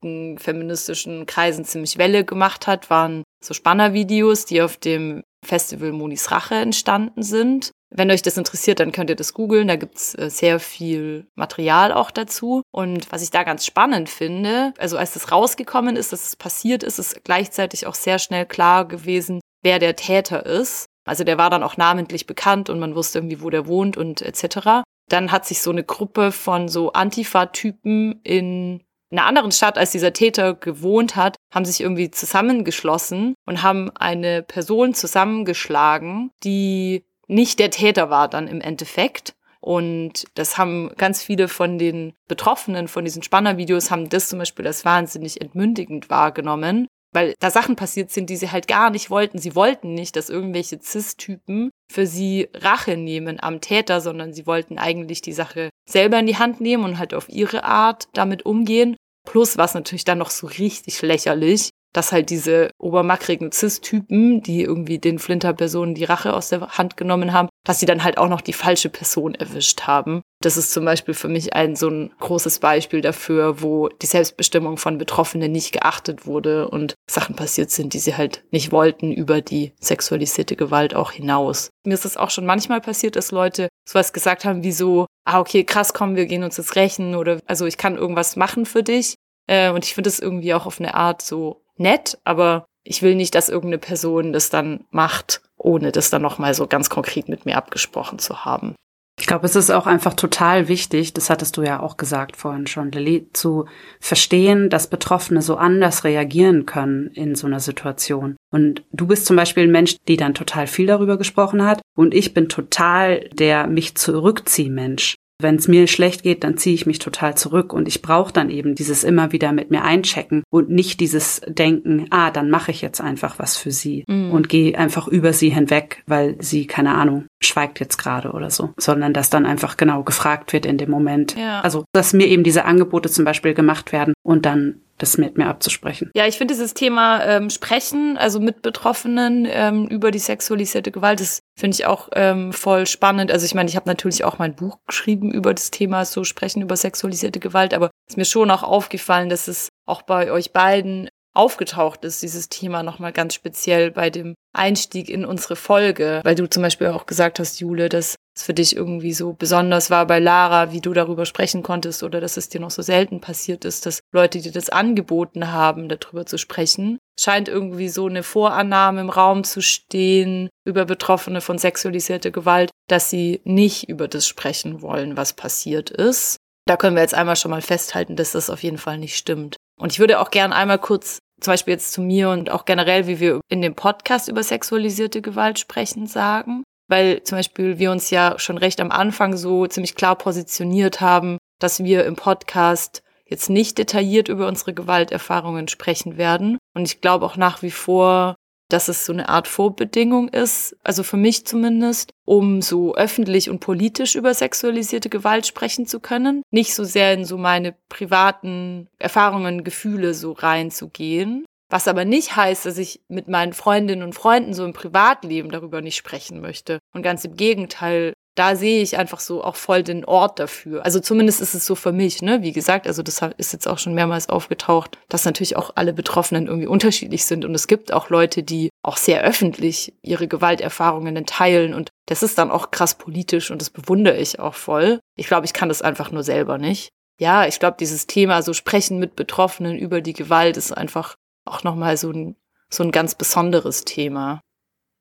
linken feministischen Kreisen ziemlich Welle gemacht hat, waren so Spannervideos, die auf dem Festival Monis Rache entstanden sind. Wenn euch das interessiert, dann könnt ihr das googeln. Da gibt's äh, sehr viel Material auch dazu. Und was ich da ganz spannend finde, also als das rausgekommen ist, dass es passiert ist, ist gleichzeitig auch sehr schnell klar gewesen, wer der Täter ist. Also der war dann auch namentlich bekannt und man wusste irgendwie, wo der wohnt und etc. Dann hat sich so eine Gruppe von so Antifa-Typen in einer anderen Stadt, als dieser Täter gewohnt hat, haben sich irgendwie zusammengeschlossen und haben eine Person zusammengeschlagen, die nicht der Täter war dann im Endeffekt. Und das haben ganz viele von den Betroffenen von diesen Spannervideos haben das zum Beispiel als wahnsinnig entmündigend wahrgenommen, weil da Sachen passiert sind, die sie halt gar nicht wollten. Sie wollten nicht, dass irgendwelche Cis-Typen für sie Rache nehmen am Täter, sondern sie wollten eigentlich die Sache selber in die Hand nehmen und halt auf ihre Art damit umgehen. Plus was natürlich dann noch so richtig lächerlich, dass halt diese obermackrigen Cis-Typen, die irgendwie den Flinter-Personen die Rache aus der Hand genommen haben, dass sie dann halt auch noch die falsche Person erwischt haben. Das ist zum Beispiel für mich ein so ein großes Beispiel dafür, wo die Selbstbestimmung von Betroffenen nicht geachtet wurde und Sachen passiert sind, die sie halt nicht wollten über die sexualisierte Gewalt auch hinaus. Mir ist es auch schon manchmal passiert, dass Leute sowas gesagt haben wie so, ah okay, krass, komm, wir gehen uns jetzt rächen oder also ich kann irgendwas machen für dich. Äh, und ich finde es irgendwie auch auf eine Art so nett, aber ich will nicht, dass irgendeine Person das dann macht, ohne das dann nochmal so ganz konkret mit mir abgesprochen zu haben. Ich glaube, es ist auch einfach total wichtig, das hattest du ja auch gesagt vorhin schon, Lilly, zu verstehen, dass Betroffene so anders reagieren können in so einer Situation. Und du bist zum Beispiel ein Mensch, die dann total viel darüber gesprochen hat. Und ich bin total der mich zurückzieh Mensch. Wenn es mir schlecht geht, dann ziehe ich mich total zurück und ich brauche dann eben dieses immer wieder mit mir einchecken und nicht dieses Denken, ah, dann mache ich jetzt einfach was für sie mhm. und gehe einfach über sie hinweg, weil sie, keine Ahnung, schweigt jetzt gerade oder so, sondern dass dann einfach genau gefragt wird in dem Moment. Ja. Also, dass mir eben diese Angebote zum Beispiel gemacht werden und dann das mit mir abzusprechen. Ja, ich finde dieses Thema ähm, Sprechen, also mit Betroffenen ähm, über die sexualisierte Gewalt, das finde ich auch ähm, voll spannend. Also ich meine, ich habe natürlich auch mein Buch geschrieben über das Thema, so Sprechen über sexualisierte Gewalt, aber es ist mir schon auch aufgefallen, dass es auch bei euch beiden aufgetaucht ist, dieses Thema nochmal ganz speziell bei dem Einstieg in unsere Folge, weil du zum Beispiel auch gesagt hast, Jule, dass es für dich irgendwie so besonders war bei Lara, wie du darüber sprechen konntest oder dass es dir noch so selten passiert ist, dass Leute dir das angeboten haben, darüber zu sprechen. Scheint irgendwie so eine Vorannahme im Raum zu stehen über Betroffene von sexualisierter Gewalt, dass sie nicht über das sprechen wollen, was passiert ist. Da können wir jetzt einmal schon mal festhalten, dass das auf jeden Fall nicht stimmt. Und ich würde auch gern einmal kurz zum Beispiel jetzt zu mir und auch generell, wie wir in dem Podcast über sexualisierte Gewalt sprechen, sagen weil zum Beispiel wir uns ja schon recht am Anfang so ziemlich klar positioniert haben, dass wir im Podcast jetzt nicht detailliert über unsere Gewalterfahrungen sprechen werden. Und ich glaube auch nach wie vor, dass es so eine Art Vorbedingung ist, also für mich zumindest, um so öffentlich und politisch über sexualisierte Gewalt sprechen zu können. Nicht so sehr in so meine privaten Erfahrungen, Gefühle so reinzugehen, was aber nicht heißt, dass ich mit meinen Freundinnen und Freunden so im Privatleben darüber nicht sprechen möchte. Und ganz im Gegenteil, da sehe ich einfach so auch voll den Ort dafür. Also zumindest ist es so für mich, ne? Wie gesagt, also das ist jetzt auch schon mehrmals aufgetaucht, dass natürlich auch alle Betroffenen irgendwie unterschiedlich sind. Und es gibt auch Leute, die auch sehr öffentlich ihre Gewalterfahrungen teilen. Und das ist dann auch krass politisch und das bewundere ich auch voll. Ich glaube, ich kann das einfach nur selber nicht. Ja, ich glaube, dieses Thema, so sprechen mit Betroffenen über die Gewalt, ist einfach auch nochmal so ein, so ein ganz besonderes Thema.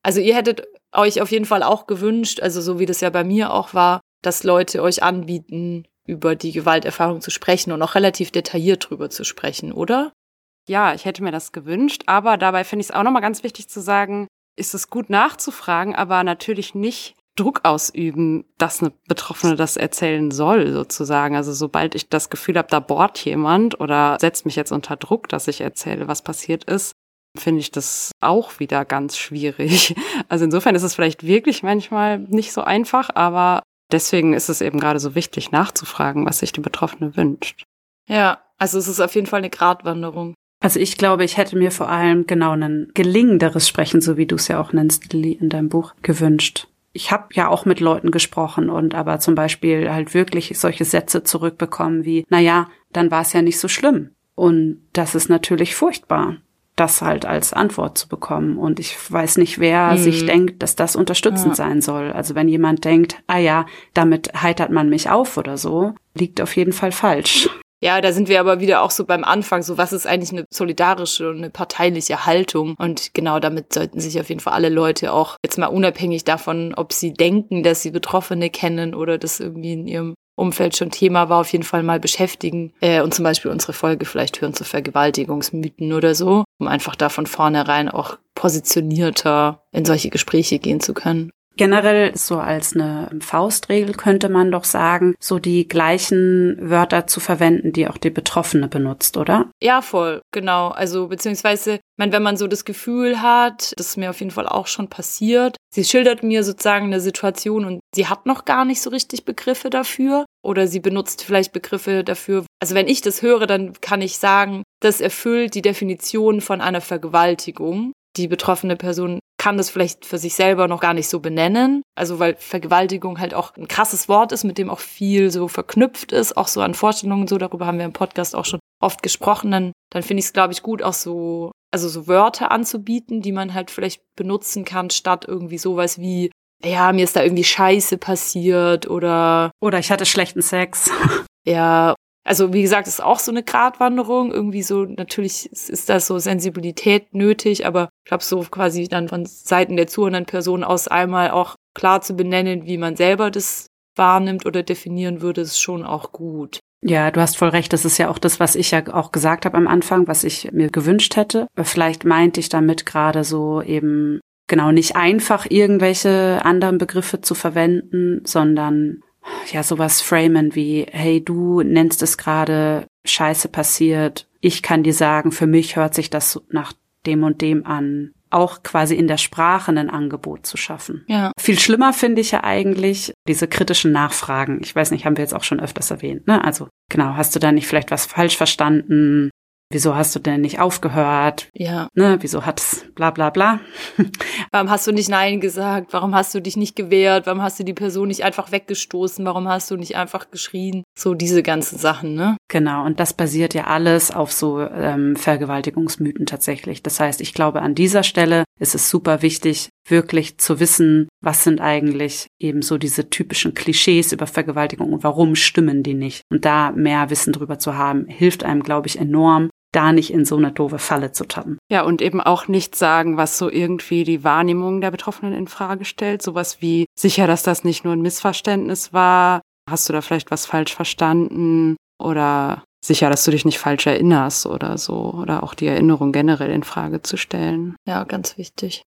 Also ihr hättet euch auf jeden Fall auch gewünscht, also so wie das ja bei mir auch war, dass Leute euch anbieten, über die Gewalterfahrung zu sprechen und auch relativ detailliert drüber zu sprechen, oder? Ja, ich hätte mir das gewünscht, aber dabei finde ich es auch nochmal ganz wichtig zu sagen, ist es gut nachzufragen, aber natürlich nicht Druck ausüben, dass eine Betroffene das erzählen soll, sozusagen. Also sobald ich das Gefühl habe, da bohrt jemand oder setzt mich jetzt unter Druck, dass ich erzähle, was passiert ist, finde ich das auch wieder ganz schwierig. <laughs> Also insofern ist es vielleicht wirklich manchmal nicht so einfach, aber deswegen ist es eben gerade so wichtig, nachzufragen, was sich die Betroffene wünscht. Ja, also es ist auf jeden Fall eine Gratwanderung. Also ich glaube, ich hätte mir vor allem genau ein gelingenderes Sprechen, so wie du es ja auch nennst, Lilly, in deinem Buch gewünscht ich habe ja auch mit Leuten gesprochen und aber zum Beispiel halt wirklich solche Sätze zurückbekommen wie, na ja, dann war es ja nicht so schlimm. Und das ist natürlich furchtbar, das halt als Antwort zu bekommen. Und ich weiß nicht, wer mhm. sich denkt, dass das unterstützend ja. sein soll. Also wenn jemand denkt, ah ja, damit heitert man mich auf oder so, liegt auf jeden Fall falsch. Ja, da sind wir aber wieder auch so beim Anfang, so was ist eigentlich eine solidarische und eine parteiliche Haltung? Und genau damit sollten sich auf jeden Fall alle Leute auch jetzt mal unabhängig davon, ob sie denken, dass sie Betroffene kennen oder das irgendwie in ihrem Umfeld schon Thema war, auf jeden Fall mal beschäftigen äh, und zum Beispiel unsere Folge vielleicht hören zu Vergewaltigungsmythen oder so, um einfach da von vornherein auch positionierter in solche Gespräche gehen zu können. Generell so als eine Faustregel könnte man doch sagen, so die gleichen Wörter zu verwenden, die auch die Betroffene benutzt, oder? Ja, voll, genau. Also beziehungsweise, mein, wenn man so das Gefühl hat, das ist mir auf jeden Fall auch schon passiert, sie schildert mir sozusagen eine Situation und sie hat noch gar nicht so richtig Begriffe dafür oder sie benutzt vielleicht Begriffe dafür. Also wenn ich das höre, dann kann ich sagen, das erfüllt die Definition von einer Vergewaltigung die betroffene Person kann das vielleicht für sich selber noch gar nicht so benennen. Also weil Vergewaltigung halt auch ein krasses Wort ist, mit dem auch viel so verknüpft ist, auch so an Vorstellungen so. Darüber haben wir im Podcast auch schon oft gesprochen. Dann, dann finde ich es, glaube ich, gut, auch so, also so Wörter anzubieten, die man halt vielleicht benutzen kann, statt irgendwie sowas wie, ja, mir ist da irgendwie Scheiße passiert oder. Oder ich hatte schlechten Sex. <laughs> Ja, also wie gesagt, ist auch so eine Gratwanderung. Irgendwie so, natürlich ist da so Sensibilität nötig, aber ich glaube so quasi dann von Seiten der zuhörenden Person aus einmal auch klar zu benennen, wie man selber das wahrnimmt oder definieren würde, ist schon auch gut. Ja, du hast voll recht. Das ist ja auch das, was ich ja auch gesagt habe am Anfang, was ich mir gewünscht hätte. Vielleicht meinte ich damit gerade so eben genau nicht einfach irgendwelche anderen Begriffe zu verwenden, sondern ja, sowas framen wie, hey, du nennst es gerade Scheiße passiert. Ich kann dir sagen, für mich hört sich das nach dem und dem an. Auch quasi in der Sprache ein Angebot zu schaffen. Ja. Viel schlimmer finde ich ja eigentlich diese kritischen Nachfragen. Ich weiß nicht, haben wir jetzt auch schon öfters erwähnt, ne? Also, genau, hast du da nicht vielleicht was falsch verstanden? Wieso hast du denn nicht aufgehört? Ja. Ne, wieso hat's bla bla bla? <laughs> Warum hast du nicht Nein gesagt? Warum hast du dich nicht gewehrt? Warum hast du die Person nicht einfach weggestoßen? Warum hast du nicht einfach geschrien? So diese ganzen Sachen, ne? Genau, und das basiert ja alles auf so ähm, Vergewaltigungsmythen tatsächlich. Das heißt, ich glaube, an dieser Stelle ist es super wichtig, wirklich zu wissen, was sind eigentlich eben so diese typischen Klischees über Vergewaltigung und warum stimmen die nicht. Und da mehr Wissen drüber zu haben, hilft einem, glaube ich, enorm, da nicht in so eine doofe Falle zu tappen. Ja, und eben auch nicht sagen, was so irgendwie die Wahrnehmung der Betroffenen in Frage stellt. Sowas wie sicher, dass das nicht nur ein Missverständnis war. Hast du da vielleicht was falsch verstanden? Oder sicher, dass du dich nicht falsch erinnerst oder so. Oder auch die Erinnerung generell in Frage zu stellen. Ja, ganz wichtig.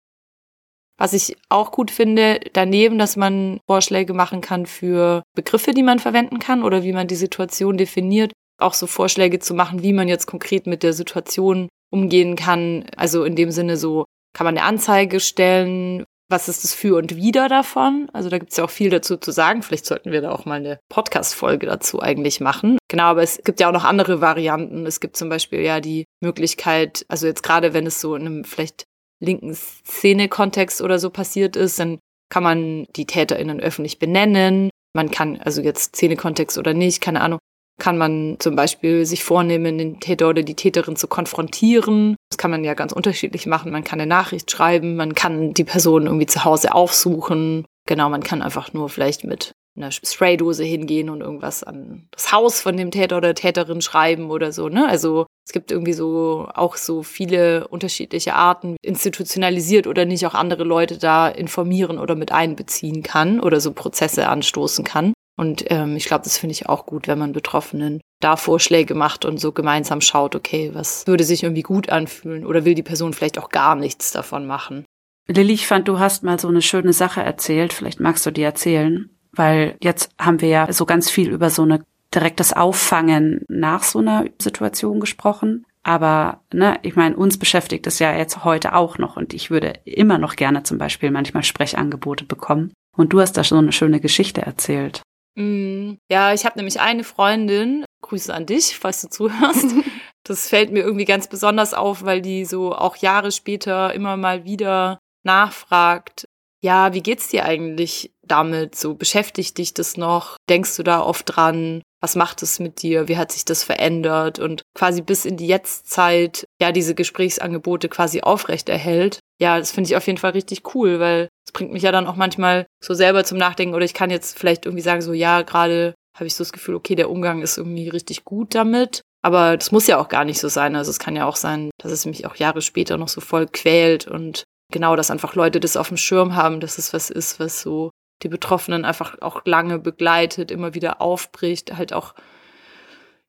Was ich auch gut finde, daneben, dass man Vorschläge machen kann für Begriffe, die man verwenden kann oder wie man die Situation definiert, auch so Vorschläge zu machen, wie man jetzt konkret mit der Situation umgehen kann. Also in dem Sinne so, kann man eine Anzeige stellen? Was ist das Für und Wider davon? Also da gibt es ja auch viel dazu zu sagen. Vielleicht sollten wir da auch mal eine Podcast-Folge dazu eigentlich machen. Genau, aber es gibt ja auch noch andere Varianten. Es gibt zum Beispiel ja die Möglichkeit, also jetzt gerade wenn es so in einem vielleicht linken Szene-Kontext oder so passiert ist, dann kann man die TäterInnen öffentlich benennen. Man kann, also jetzt Szene-Kontext oder nicht, keine Ahnung, kann man zum Beispiel sich vornehmen, den Täter oder die Täterin zu konfrontieren. Das kann man ja ganz unterschiedlich machen. Man kann eine Nachricht schreiben, man kann die Person irgendwie zu Hause aufsuchen. Genau, man kann einfach nur vielleicht mit einer Spraydose hingehen und irgendwas an das Haus von dem Täter oder Täterin schreiben oder so, ne? Also es gibt irgendwie so auch so viele unterschiedliche Arten, institutionalisiert oder nicht auch andere Leute da informieren oder mit einbeziehen kann oder so Prozesse anstoßen kann. Und ähm, ich glaube, das finde ich auch gut, wenn man Betroffenen da Vorschläge macht und so gemeinsam schaut, okay, was würde sich irgendwie gut anfühlen oder will die Person vielleicht auch gar nichts davon machen. Lilly, ich fand, du hast mal so eine schöne Sache erzählt. Vielleicht magst du die erzählen, weil jetzt haben wir ja so ganz viel über so eine direktes Auffangen nach so einer Situation gesprochen. Aber ne, ich meine, uns beschäftigt es ja jetzt heute auch noch und ich würde immer noch gerne zum Beispiel manchmal Sprechangebote bekommen. Und du hast da so eine schöne Geschichte erzählt. Mm, ja, ich habe nämlich eine Freundin, Grüße an dich, falls du zuhörst. <laughs> Das fällt mir irgendwie ganz besonders auf, weil die so auch Jahre später immer mal wieder nachfragt, ja, wie geht's dir eigentlich damit? So beschäftigt dich das noch? Denkst du da oft dran? Was macht es mit dir? Wie hat sich das verändert? Und quasi bis in die Jetztzeit ja diese Gesprächsangebote quasi aufrechterhält. Ja, das finde ich auf jeden Fall richtig cool, weil es bringt mich ja dann auch manchmal so selber zum Nachdenken oder ich kann jetzt vielleicht irgendwie sagen, so ja, gerade habe ich so das Gefühl, okay, der Umgang ist irgendwie richtig gut damit. Aber das muss ja auch gar nicht so sein. Also es kann ja auch sein, dass es mich auch Jahre später noch so voll quält und genau, dass einfach Leute das auf dem Schirm haben, dass es was ist, was so die Betroffenen einfach auch lange begleitet, immer wieder aufbricht, halt auch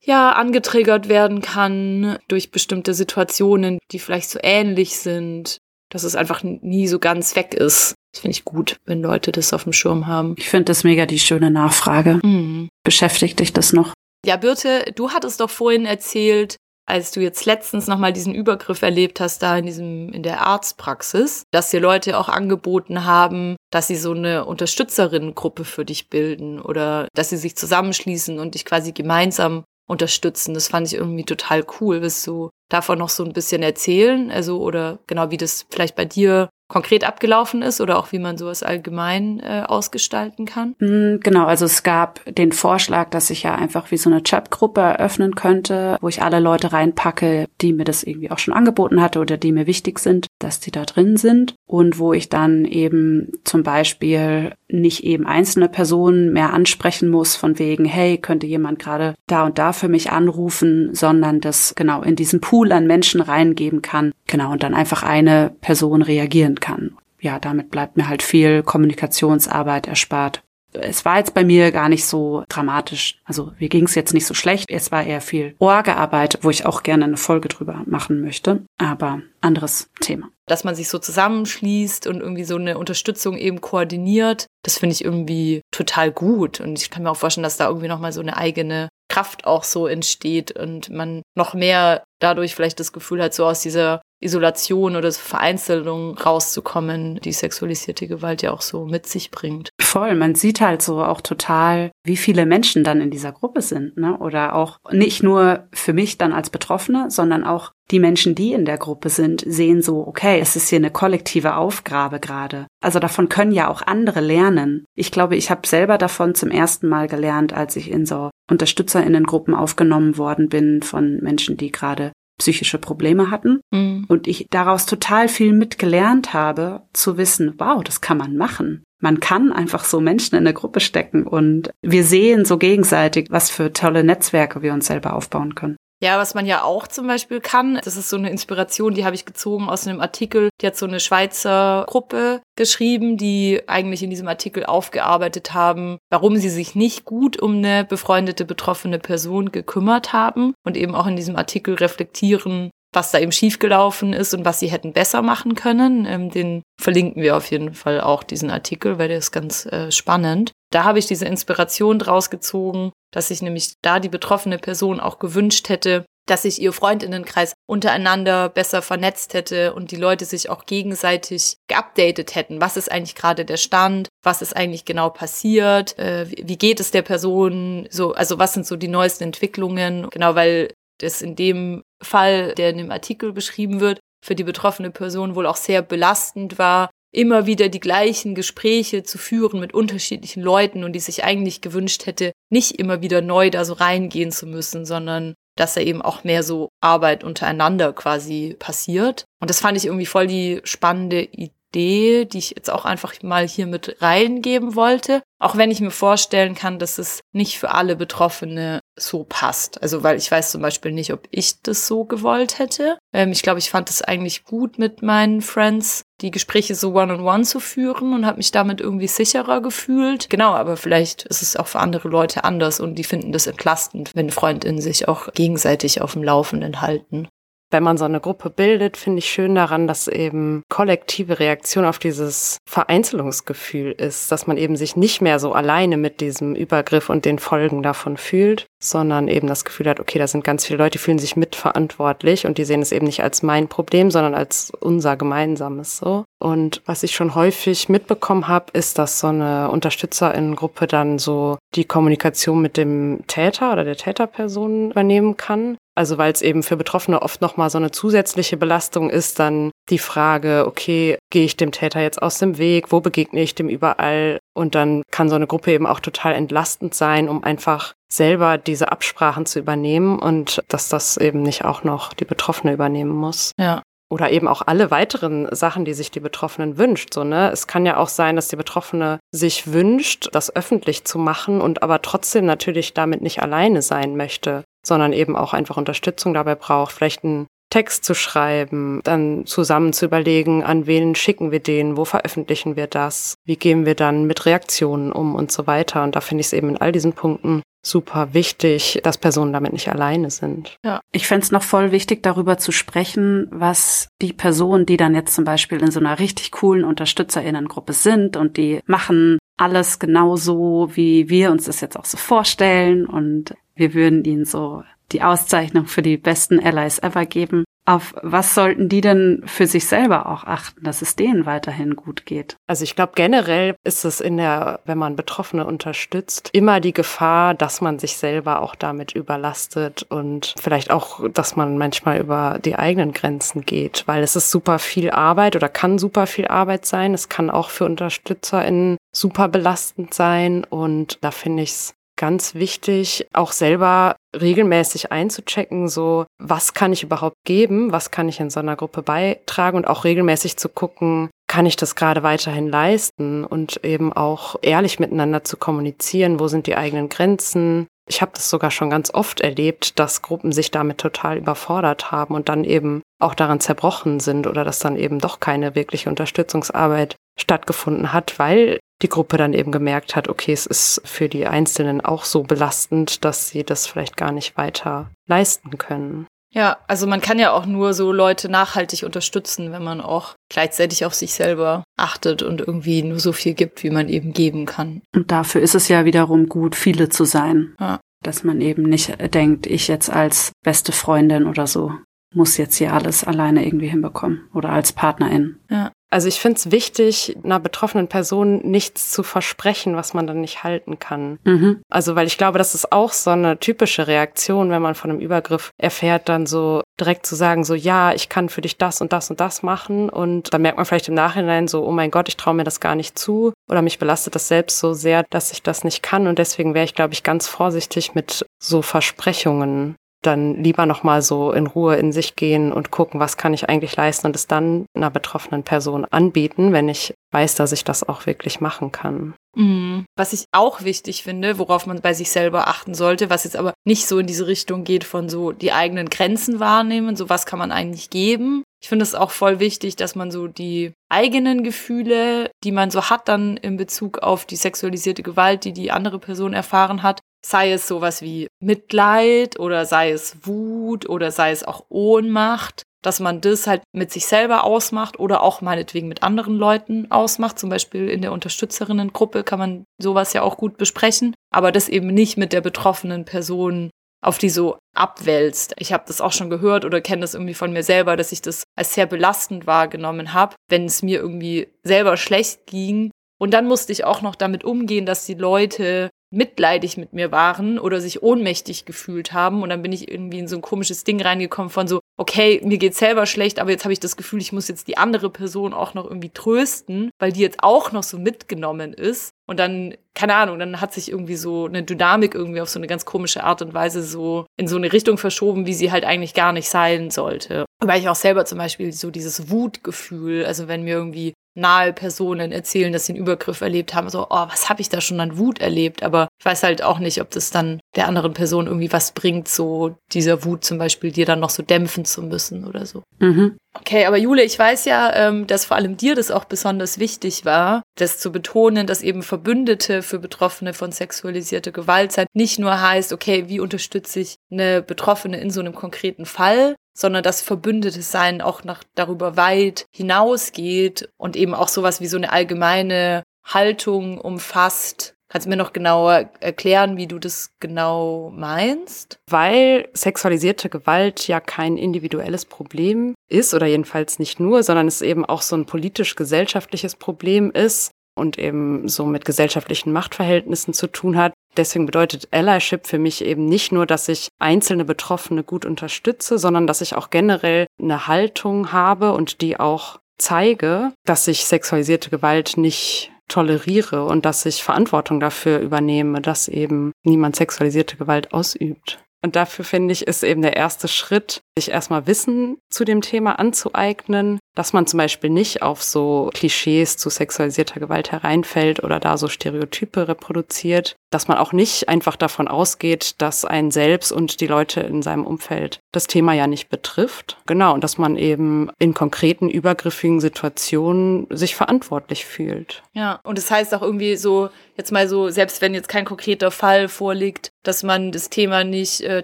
ja angetriggert werden kann durch bestimmte Situationen, die vielleicht so ähnlich sind, dass es einfach nie so ganz weg ist. Das finde ich gut, wenn Leute das auf dem Schirm haben. Ich finde das mega die schöne Nachfrage. Mhm. Beschäftigt dich das noch? Ja, Birte, du hattest doch vorhin erzählt, als du jetzt letztens nochmal diesen Übergriff erlebt hast, da in diesem, in der Arztpraxis, dass dir Leute auch angeboten haben, dass sie so eine Unterstützerinnengruppe für dich bilden oder dass sie sich zusammenschließen und dich quasi gemeinsam unterstützen. Das fand ich irgendwie total cool. Willst du davon noch so ein bisschen erzählen? Also, oder genau wie das vielleicht bei dir konkret abgelaufen ist oder auch wie man sowas allgemein äh, ausgestalten kann? Hm, genau, also es gab den Vorschlag, dass ich ja einfach wie so eine Chatgruppe eröffnen könnte, wo ich alle Leute reinpacke, die mir das irgendwie auch schon angeboten hatte oder die mir wichtig sind, dass die da drin sind und wo ich dann eben zum Beispiel nicht eben einzelne Personen mehr ansprechen muss von wegen, hey, könnte jemand gerade da und da für mich anrufen, sondern das genau in diesen Pool an Menschen reingeben kann. Genau, und dann einfach eine Person reagieren kann. Ja, damit bleibt mir halt viel Kommunikationsarbeit erspart. Es war jetzt bei mir gar nicht so dramatisch. Also mir ging es jetzt nicht so schlecht. Es war eher viel Orgearbeit, wo ich auch gerne eine Folge drüber machen möchte. Aber anderes Thema. Dass man sich so zusammenschließt und irgendwie so eine Unterstützung eben koordiniert, das finde ich irgendwie total gut. Und ich kann mir auch vorstellen, dass da irgendwie nochmal so eine eigene Kraft auch so entsteht und man noch mehr dadurch vielleicht das Gefühl hat, so aus dieser Isolation oder Vereinzelung rauszukommen, die sexualisierte Gewalt ja auch so mit sich bringt. Voll, man sieht halt so auch total, wie viele Menschen dann in dieser Gruppe sind, ne? Oder auch nicht nur für mich dann als Betroffene, sondern auch die Menschen, die in der Gruppe sind, sehen so, okay, es ist hier eine kollektive Aufgabe gerade. Also davon können ja auch andere lernen. Ich glaube, ich habe selber davon zum ersten Mal gelernt, als ich in so Unterstützerinnengruppen aufgenommen worden bin von Menschen, die gerade psychische Probleme hatten Mhm. und ich daraus total viel mitgelernt habe, zu wissen, wow, das kann man machen. Man kann einfach so Menschen in eine Gruppe stecken und wir sehen so gegenseitig, was für tolle Netzwerke wir uns selber aufbauen können. Ja, was man ja auch zum Beispiel kann, das ist so eine Inspiration, die habe ich gezogen aus einem Artikel. Die hat so eine Schweizer Gruppe geschrieben, die eigentlich in diesem Artikel aufgearbeitet haben, warum sie sich nicht gut um eine befreundete betroffene Person gekümmert haben und eben auch in diesem Artikel reflektieren, was da eben schiefgelaufen ist und was sie hätten besser machen können. Ähm, den verlinken wir auf jeden Fall auch, diesen Artikel, weil der ist ganz äh, spannend. Da habe ich diese Inspiration draus gezogen, dass ich nämlich da die betroffene Person auch gewünscht hätte, dass sich ihr Freundinnenkreis untereinander besser vernetzt hätte und die Leute sich auch gegenseitig geupdatet hätten. Was ist eigentlich gerade der Stand? Was ist eigentlich genau passiert? Äh, wie wie geht es der Person? So, also was sind so die neuesten Entwicklungen? Genau, weil das in dem Fall, der in dem Artikel beschrieben wird, für die betroffene Person wohl auch sehr belastend war, immer wieder die gleichen Gespräche zu führen mit unterschiedlichen Leuten und die sich eigentlich gewünscht hätte, nicht immer wieder neu da so reingehen zu müssen, sondern dass da eben auch mehr so Arbeit untereinander quasi passiert. Und das fand ich irgendwie voll die spannende Idee, die ich jetzt auch einfach mal hier mit reingeben wollte. Auch wenn ich mir vorstellen kann, dass es nicht für alle Betroffene so passt. Also, weil ich weiß zum Beispiel nicht, ob ich das so gewollt hätte. Ähm, ich glaube, ich fand es eigentlich gut mit meinen Friends, die Gespräche so one-on-one zu führen und habe mich damit irgendwie sicherer gefühlt. Genau, aber vielleicht ist es auch für andere Leute anders und die finden das entlastend, wenn Freundinnen sich auch gegenseitig auf dem Laufenden halten. Wenn man so eine Gruppe bildet, finde ich schön daran, dass eben kollektive Reaktion auf dieses Vereinzelungsgefühl ist, dass man eben sich nicht mehr so alleine mit diesem Übergriff und den Folgen davon fühlt, sondern eben das Gefühl hat, okay, da sind ganz viele Leute, die fühlen sich mitverantwortlich und die sehen es eben nicht als mein Problem, sondern als unser gemeinsames so. Und was ich schon häufig mitbekommen habe, ist, dass so eine Unterstützerinnengruppe dann so die Kommunikation mit dem Täter oder der Täterperson übernehmen kann. Also weil es eben für Betroffene oft nochmal so eine zusätzliche Belastung ist, dann die Frage, okay, gehe ich dem Täter jetzt aus dem Weg, wo begegne ich dem überall? Und dann kann so eine Gruppe eben auch total entlastend sein, um einfach selber diese Absprachen zu übernehmen und dass das eben nicht auch noch die Betroffene übernehmen muss. Ja. Oder eben auch alle weiteren Sachen, die sich die Betroffenen wünscht. So, ne? Es kann ja auch sein, dass die Betroffene sich wünscht, das öffentlich zu machen und aber trotzdem natürlich damit nicht alleine sein möchte, sondern eben auch einfach Unterstützung dabei braucht, vielleicht einen Text zu schreiben, dann zusammen zu überlegen, an wen schicken wir den, wo veröffentlichen wir das, wie gehen wir dann mit Reaktionen um und so weiter. Und da finde ich es eben in all diesen Punkten super wichtig, dass Personen damit nicht alleine sind. Ich fände es noch voll wichtig, darüber zu sprechen, was die Personen, die dann jetzt zum Beispiel in so einer richtig coolen Unterstützerinnengruppe sind und die machen alles genauso, wie wir uns das jetzt auch so vorstellen und wir würden ihnen so die Auszeichnung für die besten Allies ever geben. Auf was sollten die denn für sich selber auch achten, dass es denen weiterhin gut geht? Also ich glaube, generell ist es in der, wenn man Betroffene unterstützt, immer die Gefahr, dass man sich selber auch damit überlastet und vielleicht auch, dass man manchmal über die eigenen Grenzen geht, weil es ist super viel Arbeit oder kann super viel Arbeit sein. Es kann auch für UnterstützerInnen super belastend sein und da finde ich es ganz wichtig, auch selber regelmäßig einzuchecken, so was kann ich überhaupt geben, was kann ich in so einer Gruppe beitragen und auch regelmäßig zu gucken, kann ich das gerade weiterhin leisten und eben auch ehrlich miteinander zu kommunizieren, wo sind die eigenen Grenzen. Ich habe das sogar schon ganz oft erlebt, dass Gruppen sich damit total überfordert haben und dann eben auch daran zerbrochen sind oder dass dann eben doch keine wirkliche Unterstützungsarbeit stattgefunden hat, weil die Gruppe dann eben gemerkt hat, okay, es ist für die Einzelnen auch so belastend, dass sie das vielleicht gar nicht weiter leisten können. Ja, also man kann ja auch nur so Leute nachhaltig unterstützen, wenn man auch gleichzeitig auf sich selber achtet und irgendwie nur so viel gibt, wie man eben geben kann. Und dafür ist es ja wiederum gut, viele zu sein. Ja. Dass man eben nicht denkt, ich jetzt als beste Freundin oder so muss jetzt hier alles alleine irgendwie hinbekommen oder als Partnerin. Ja. Also ich finde es wichtig, einer betroffenen Person nichts zu versprechen, was man dann nicht halten kann. Mhm. Also weil ich glaube, das ist auch so eine typische Reaktion, wenn man von einem Übergriff erfährt, dann so direkt zu sagen, so ja, ich kann für dich das und das und das machen. Und dann merkt man vielleicht im Nachhinein so, oh mein Gott, ich traue mir das gar nicht zu. Oder mich belastet das selbst so sehr, dass ich das nicht kann. Und deswegen wäre ich, glaube ich, ganz vorsichtig mit so Versprechungen. Dann lieber nochmal so in Ruhe in sich gehen und gucken, was kann ich eigentlich leisten und es dann einer betroffenen Person anbieten, wenn ich weiß, dass ich das auch wirklich machen kann. Mhm. Was ich auch wichtig finde, worauf man bei sich selber achten sollte, was jetzt aber nicht so in diese Richtung geht von so die eigenen Grenzen wahrnehmen, so was kann man eigentlich geben. Ich finde es auch voll wichtig, dass man so die eigenen Gefühle, die man so hat dann in Bezug auf die sexualisierte Gewalt, die die andere Person erfahren hat, sei es sowas wie Mitleid oder sei es Wut oder sei es auch Ohnmacht, dass man das halt mit sich selber ausmacht oder auch meinetwegen mit anderen Leuten ausmacht. Zum Beispiel in der Unterstützerinnengruppe kann man sowas ja auch gut besprechen, aber das eben nicht mit der betroffenen Person auf die so abwälzt. Ich habe das auch schon gehört oder kenne das irgendwie von mir selber, dass ich das als sehr belastend wahrgenommen habe, wenn es mir irgendwie selber schlecht ging. Und dann musste ich auch noch damit umgehen, dass die Leute mitleidig mit mir waren oder sich ohnmächtig gefühlt haben. Und dann bin ich irgendwie in so ein komisches Ding reingekommen von so, okay, mir geht's selber schlecht, aber jetzt habe ich das Gefühl, ich muss jetzt die andere Person auch noch irgendwie trösten, weil die jetzt auch noch so mitgenommen ist. Und dann, keine Ahnung, dann hat sich irgendwie so eine Dynamik irgendwie auf so eine ganz komische Art und Weise so in so eine Richtung verschoben, wie sie halt eigentlich gar nicht sein sollte. Weil ich auch selber zum Beispiel so dieses Wutgefühl, also wenn mir irgendwie nahe Personen erzählen, dass sie einen Übergriff erlebt haben. So, oh, was habe ich da schon an Wut erlebt? Aber ich weiß halt auch nicht, ob das dann der anderen Person irgendwie was bringt, so dieser Wut zum Beispiel dir dann noch so dämpfen zu müssen oder so. Mhm. Okay, aber Jule, ich weiß ja, ähm, dass vor allem dir das auch besonders wichtig war, das zu betonen, dass eben Verbündete für Betroffene von sexualisierter Gewalt sein nicht nur heißt, okay, wie unterstütze ich eine Betroffene in so einem konkreten Fall, sondern dass Verbündetes sein auch nach darüber weit hinausgeht und eben auch sowas wie so eine allgemeine Haltung umfasst. Kannst du mir noch genauer erklären, wie du das genau meinst? Weil sexualisierte Gewalt ja kein individuelles Problem ist oder jedenfalls nicht nur, sondern es eben auch so ein politisch-gesellschaftliches Problem ist, und eben so mit gesellschaftlichen Machtverhältnissen zu tun hat. Deswegen bedeutet Allyship für mich eben nicht nur, dass ich einzelne Betroffene gut unterstütze, sondern dass ich auch generell eine Haltung habe und die auch zeige, dass ich sexualisierte Gewalt nicht toleriere und dass ich Verantwortung dafür übernehme, dass eben niemand sexualisierte Gewalt ausübt. Und dafür finde ich, ist eben der erste Schritt, sich erstmal Wissen zu dem Thema anzueignen, dass man zum Beispiel nicht auf so Klischees zu sexualisierter Gewalt hereinfällt oder da so Stereotype reproduziert, dass man auch nicht einfach davon ausgeht, dass ein selbst und die Leute in seinem Umfeld das Thema ja nicht betrifft. Genau, und dass man eben in konkreten übergriffigen Situationen sich verantwortlich fühlt. Ja, und das heißt auch irgendwie so, jetzt mal so, selbst wenn jetzt kein konkreter Fall vorliegt, dass man das Thema nicht äh,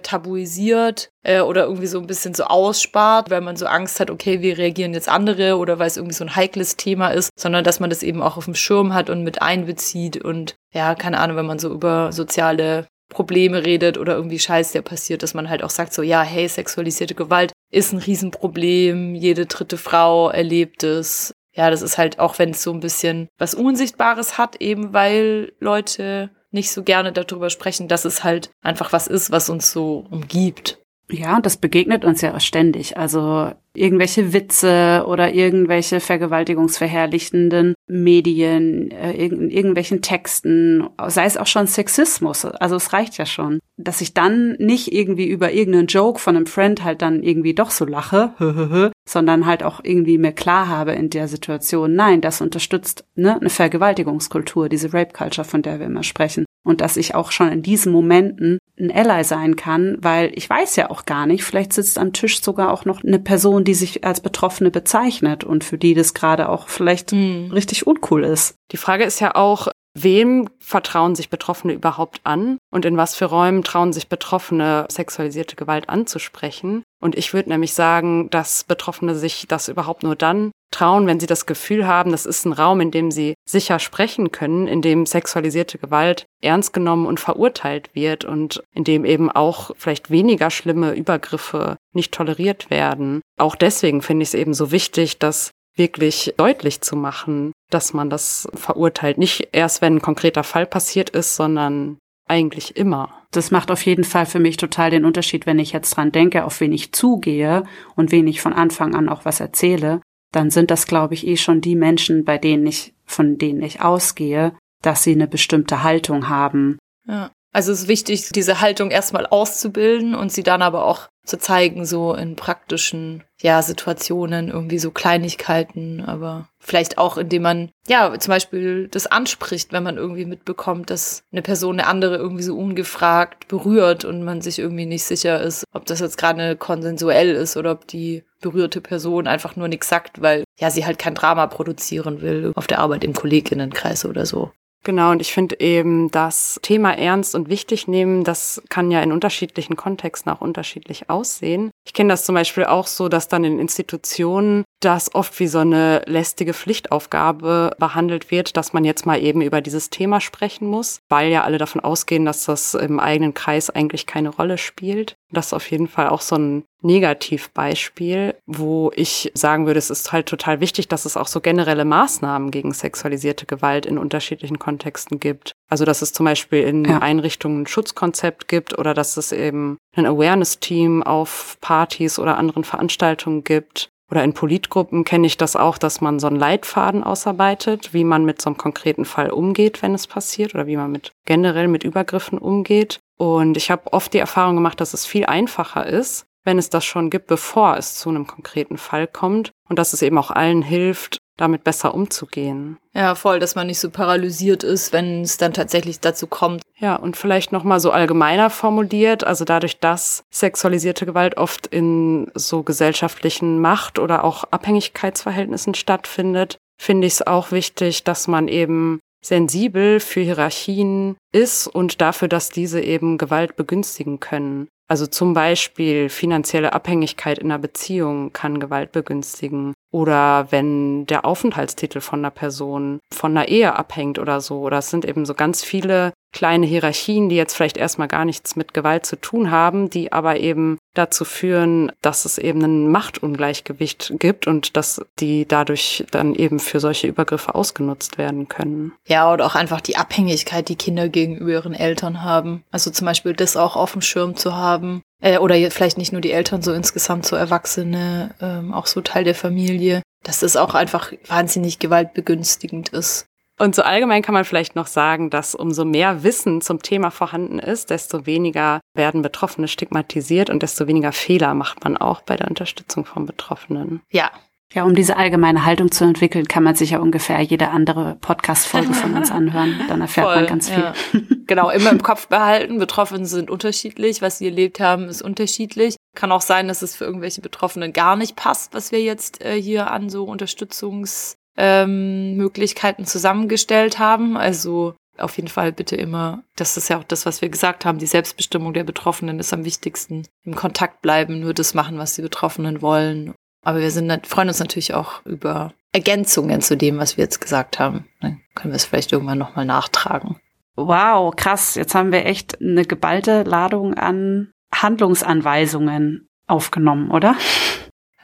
tabuisiert äh, oder irgendwie so ein bisschen so ausspart, weil man so Angst hat, okay, wie reagieren jetzt andere oder weil es irgendwie so ein heikles Thema ist, sondern dass man das eben auch auf dem Schirm hat und mit einbezieht und ja, keine Ahnung, wenn man so über soziale Probleme redet oder irgendwie Scheiß, der passiert, dass man halt auch sagt so, ja, hey, sexualisierte Gewalt ist ein Riesenproblem, jede dritte Frau erlebt es. Ja, das ist halt auch, wenn es so ein bisschen was Unsichtbares hat, eben weil Leute nicht so gerne darüber sprechen, dass es halt einfach was ist, was uns so umgibt. Ja, das begegnet uns ja auch ständig. Also irgendwelche Witze oder irgendwelche vergewaltigungsverherrlichenden Medien, äh, in irgendwelchen Texten, sei es auch schon Sexismus. Also es reicht ja schon, dass ich dann nicht irgendwie über irgendeinen Joke von einem Friend halt dann irgendwie doch so lache, <laughs> sondern halt auch irgendwie mir klar habe in der Situation, nein, das unterstützt ne, eine Vergewaltigungskultur, diese Rape Culture, von der wir immer sprechen und dass ich auch schon in diesen Momenten ein Ally sein kann, weil ich weiß ja auch gar nicht, vielleicht sitzt am Tisch sogar auch noch eine Person, die sich als Betroffene bezeichnet und für die das gerade auch vielleicht mhm. richtig uncool ist. Die Frage ist ja auch, wem vertrauen sich Betroffene überhaupt an und in was für Räumen trauen sich Betroffene sexualisierte Gewalt anzusprechen. Und ich würde nämlich sagen, dass Betroffene sich das überhaupt nur dann trauen, wenn sie das Gefühl haben, das ist ein Raum, in dem sie sicher sprechen können, in dem sexualisierte Gewalt ernst genommen und verurteilt wird und in dem eben auch vielleicht weniger schlimme Übergriffe nicht toleriert werden. Auch deswegen finde ich es eben so wichtig, dass wirklich deutlich zu machen, dass man das verurteilt. Nicht erst, wenn ein konkreter Fall passiert ist, sondern eigentlich immer. Das macht auf jeden Fall für mich total den Unterschied, wenn ich jetzt dran denke, auf wen ich zugehe und wen ich von Anfang an auch was erzähle. Dann sind das, glaube ich, eh schon die Menschen, bei denen ich, von denen ich ausgehe, dass sie eine bestimmte Haltung haben. Ja. Also es ist wichtig, diese Haltung erstmal auszubilden und sie dann aber auch zu zeigen, so in praktischen ja, Situationen, irgendwie so Kleinigkeiten, aber vielleicht auch, indem man, ja, zum Beispiel das anspricht, wenn man irgendwie mitbekommt, dass eine Person eine andere irgendwie so ungefragt berührt und man sich irgendwie nicht sicher ist, ob das jetzt gerade konsensuell ist oder ob die berührte Person einfach nur nichts sagt, weil ja sie halt kein Drama produzieren will auf der Arbeit im Kolleginnenkreis oder so. Genau, und ich finde eben das Thema ernst und wichtig nehmen, das kann ja in unterschiedlichen Kontexten auch unterschiedlich aussehen. Ich kenne das zum Beispiel auch so, dass dann in Institutionen das oft wie so eine lästige Pflichtaufgabe behandelt wird, dass man jetzt mal eben über dieses Thema sprechen muss, weil ja alle davon ausgehen, dass das im eigenen Kreis eigentlich keine Rolle spielt. Das ist auf jeden Fall auch so ein Negativbeispiel, wo ich sagen würde, es ist halt total wichtig, dass es auch so generelle Maßnahmen gegen sexualisierte Gewalt in unterschiedlichen Kontexten gibt. Also dass es zum Beispiel in ja. Einrichtungen ein Schutzkonzept gibt oder dass es eben ein Awareness-Team auf Partys oder anderen Veranstaltungen gibt. Oder in Politgruppen kenne ich das auch, dass man so einen Leitfaden ausarbeitet, wie man mit so einem konkreten Fall umgeht, wenn es passiert, oder wie man mit generell mit Übergriffen umgeht. Und ich habe oft die Erfahrung gemacht, dass es viel einfacher ist, wenn es das schon gibt, bevor es zu einem konkreten Fall kommt und dass es eben auch allen hilft, damit besser umzugehen. Ja, voll, dass man nicht so paralysiert ist, wenn es dann tatsächlich dazu kommt. Ja, und vielleicht noch mal so allgemeiner formuliert, also dadurch, dass sexualisierte Gewalt oft in so gesellschaftlichen Macht- oder auch Abhängigkeitsverhältnissen stattfindet, finde ich es auch wichtig, dass man eben sensibel für Hierarchien ist und dafür, dass diese eben Gewalt begünstigen können. Also zum Beispiel finanzielle Abhängigkeit in einer Beziehung kann Gewalt begünstigen. Oder wenn der Aufenthaltstitel von einer Person von einer Ehe abhängt oder so. Oder es sind eben so ganz viele kleine Hierarchien, die jetzt vielleicht erstmal gar nichts mit Gewalt zu tun haben, die aber eben dazu führen, dass es eben ein Machtungleichgewicht gibt und dass die dadurch dann eben für solche Übergriffe ausgenutzt werden können. Ja, oder auch einfach die Abhängigkeit, die Kinder gegenüber ihren Eltern haben. Also zum Beispiel das auch auf dem Schirm zu haben. Äh, oder vielleicht nicht nur die Eltern, so insgesamt so Erwachsene, ähm, auch so Teil der Familie. Dass das auch einfach wahnsinnig gewaltbegünstigend ist. Und so allgemein kann man vielleicht noch sagen, dass umso mehr Wissen zum Thema vorhanden ist, desto weniger werden Betroffene stigmatisiert und desto weniger Fehler macht man auch bei der Unterstützung von Betroffenen. Ja. Ja, um diese allgemeine Haltung zu entwickeln, kann man sich ja ungefähr jede andere Podcast-Folge von uns <laughs> anhören. Dann erfährt Voll, man ganz viel. Ja. <laughs> genau, immer im Kopf behalten. Betroffene sind unterschiedlich. Was sie erlebt haben, ist unterschiedlich. Kann auch sein, dass es für irgendwelche Betroffenen gar nicht passt, was wir jetzt äh, hier an so Unterstützungs ähm, Möglichkeiten zusammengestellt haben. Also auf jeden Fall bitte immer, das ist ja auch das, was wir gesagt haben, die Selbstbestimmung der Betroffenen ist am wichtigsten. Im Kontakt bleiben, nur das machen, was die Betroffenen wollen. Aber wir sind, freuen uns natürlich auch über Ergänzungen zu dem, was wir jetzt gesagt haben. Dann können wir es vielleicht irgendwann nochmal nachtragen. Wow, krass. Jetzt haben wir echt eine geballte Ladung an Handlungsanweisungen aufgenommen, oder?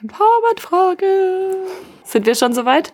Empowerment-Frage. Sind wir schon soweit?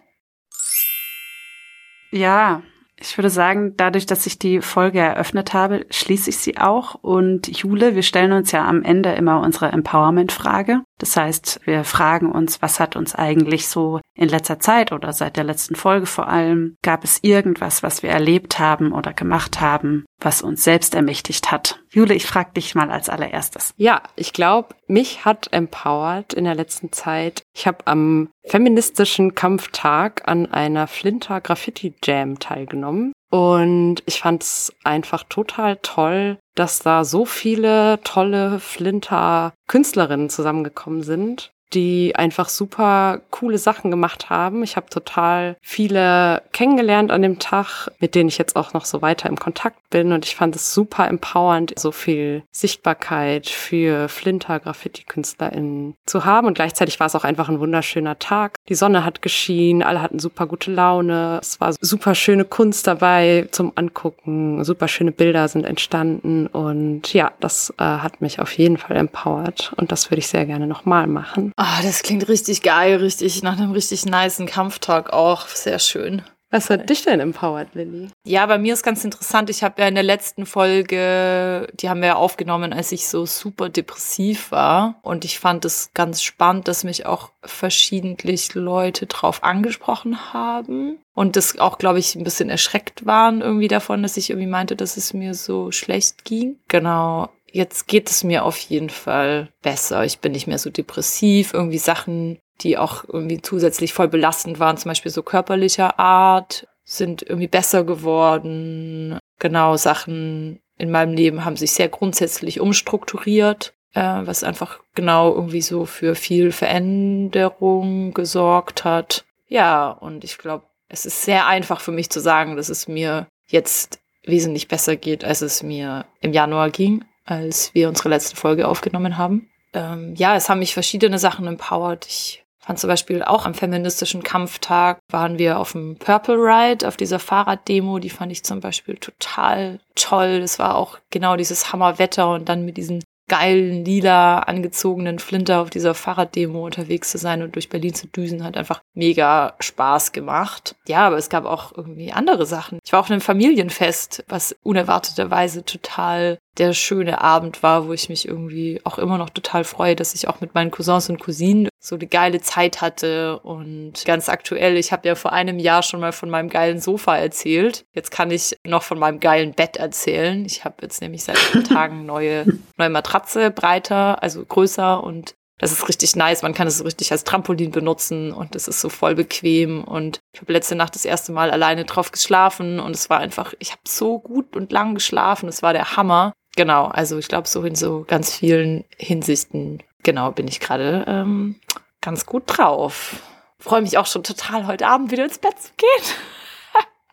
Ja, ich würde sagen, dadurch, dass ich die Folge eröffnet habe, schließe ich sie auch. Und Jule, wir stellen uns ja am Ende immer unsere Empowerment-Frage. Das heißt, wir fragen uns, was hat uns eigentlich so in letzter Zeit oder seit der letzten Folge vor allem, gab es irgendwas, was wir erlebt haben oder gemacht haben, was uns selbst ermächtigt hat? Jule, ich frage dich mal als allererstes. Ja, ich glaube, mich hat empowered in der letzten Zeit. Ich habe am feministischen Kampftag an einer Flinter Graffiti Jam teilgenommen. Und ich fand es einfach total toll, dass da so viele tolle Flinter-Künstlerinnen zusammengekommen sind die einfach super coole Sachen gemacht haben. Ich habe total viele kennengelernt an dem Tag, mit denen ich jetzt auch noch so weiter im Kontakt bin und ich fand es super empowernd, so viel Sichtbarkeit für Flinter Graffiti-KünstlerInnen zu haben und gleichzeitig war es auch einfach ein wunderschöner Tag. Die Sonne hat geschienen, alle hatten super gute Laune, es war super schöne Kunst dabei zum Angucken, super schöne Bilder sind entstanden und ja, das äh, hat mich auf jeden Fall empowert und das würde ich sehr gerne nochmal machen. Ah, das klingt richtig geil, richtig nach einem richtig niceen Kampftag auch. Sehr schön. Was hat dich denn empowered, Lilly? Ja, bei mir ist ganz interessant. Ich habe ja in der letzten Folge, die haben wir ja aufgenommen, als ich so super depressiv war. Und ich fand es ganz spannend, dass mich auch verschiedentlich Leute drauf angesprochen haben. Und das auch, glaube ich, ein bisschen erschreckt waren irgendwie davon, dass ich irgendwie meinte, dass es mir so schlecht ging. Genau. Jetzt geht es mir auf jeden Fall besser. Ich bin nicht mehr so depressiv. Irgendwie Sachen, die auch irgendwie zusätzlich voll belastend waren, zum Beispiel so körperlicher Art, sind irgendwie besser geworden. Genau, Sachen in meinem Leben haben sich sehr grundsätzlich umstrukturiert, äh, was einfach genau irgendwie so für viel Veränderung gesorgt hat. Ja, und ich glaube, es ist sehr einfach für mich zu sagen, dass es mir jetzt wesentlich besser geht, als es mir im Januar ging, als wir unsere letzte Folge aufgenommen haben. Ähm, ja, es haben mich verschiedene Sachen empowered. Ich fand zum Beispiel auch am feministischen Kampftag waren wir auf dem Purple Ride, auf dieser Fahrraddemo, die fand ich zum Beispiel total toll. Das war auch genau dieses Hammerwetter und dann mit diesen geilen, lila angezogenen Flinter auf dieser Fahrraddemo unterwegs zu sein und durch Berlin zu düsen, hat einfach mega Spaß gemacht. Ja, aber es gab auch irgendwie andere Sachen. Ich war auf einem Familienfest, was unerwarteterweise total der schöne Abend war, wo ich mich irgendwie auch immer noch total freue, dass ich auch mit meinen Cousins und Cousinen so eine geile Zeit hatte. Und ganz aktuell, ich habe ja vor einem Jahr schon mal von meinem geilen Sofa erzählt. Jetzt kann ich noch von meinem geilen Bett erzählen. Ich habe jetzt nämlich seit ein paar <laughs> Tagen neue, neue Matratze, breiter, also größer und das ist richtig nice. Man kann es so richtig als Trampolin benutzen und es ist so voll bequem. Und ich habe letzte Nacht das erste Mal alleine drauf geschlafen und es war einfach, ich habe so gut und lang geschlafen. Es war der Hammer. Genau, also ich glaube, so in so ganz vielen Hinsichten, genau, bin ich gerade ähm, ganz gut drauf. Freue mich auch schon total, heute Abend wieder ins Bett zu gehen.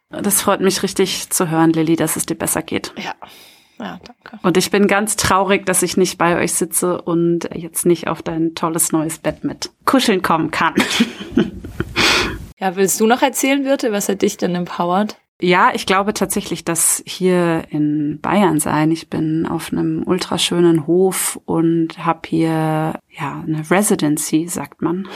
<laughs> das freut mich richtig zu hören, Lilly, dass es dir besser geht. Ja. Ja, danke. Und ich bin ganz traurig, dass ich nicht bei euch sitze und jetzt nicht auf dein tolles neues Bett mit kuscheln kommen kann. <laughs> ja, willst du noch erzählen, Birte, was hat dich denn empowert? Ja, ich glaube tatsächlich, dass hier in Bayern sein. Ich bin auf einem ultraschönen Hof und habe hier ja eine Residency, sagt man.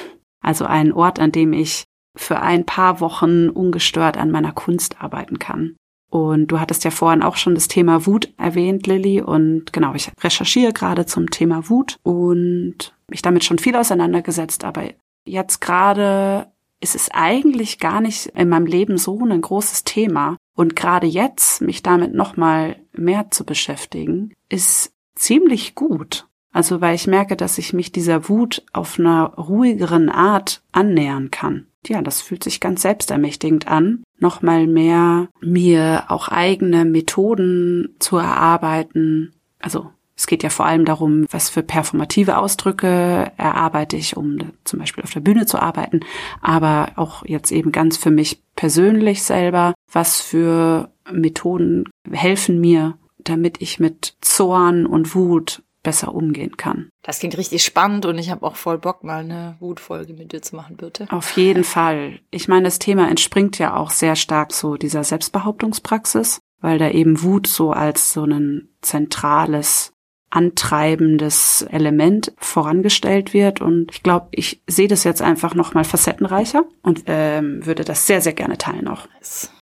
Also einen Ort, an dem ich für ein paar Wochen ungestört an meiner Kunst arbeiten kann. Und du hattest ja vorhin auch schon das Thema Wut erwähnt, Lilly. Und genau, ich recherchiere gerade zum Thema Wut und mich damit schon viel auseinandergesetzt. Aber jetzt gerade ist es eigentlich gar nicht in meinem Leben so ein großes Thema. Und gerade jetzt, mich damit nochmal mehr zu beschäftigen, ist ziemlich gut. Also weil ich merke, dass ich mich dieser Wut auf einer ruhigeren Art annähern kann. Ja, das fühlt sich ganz selbstermächtigend an, nochmal mehr mir auch eigene Methoden zu erarbeiten. Also es geht ja vor allem darum, was für performative Ausdrücke erarbeite ich, um zum Beispiel auf der Bühne zu arbeiten, aber auch jetzt eben ganz für mich persönlich selber, was für Methoden helfen mir, damit ich mit Zorn und Wut besser umgehen kann. Das klingt richtig spannend und ich habe auch voll Bock, mal eine Wutfolge mit dir zu machen, bitte. Auf jeden Fall. Ich meine, das Thema entspringt ja auch sehr stark so dieser Selbstbehauptungspraxis, weil da eben Wut so als so ein zentrales antreibendes Element vorangestellt wird. Und ich glaube, ich sehe das jetzt einfach noch mal facettenreicher und ähm, würde das sehr, sehr gerne teilen auch.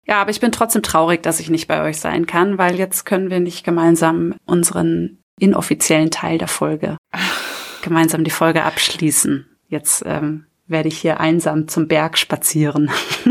Ja, aber ich bin trotzdem traurig, dass ich nicht bei euch sein kann, weil jetzt können wir nicht gemeinsam unseren inoffiziellen Teil der Folge <laughs> gemeinsam die Folge abschließen. Jetzt ähm, werde ich hier einsam zum Berg spazieren. <laughs>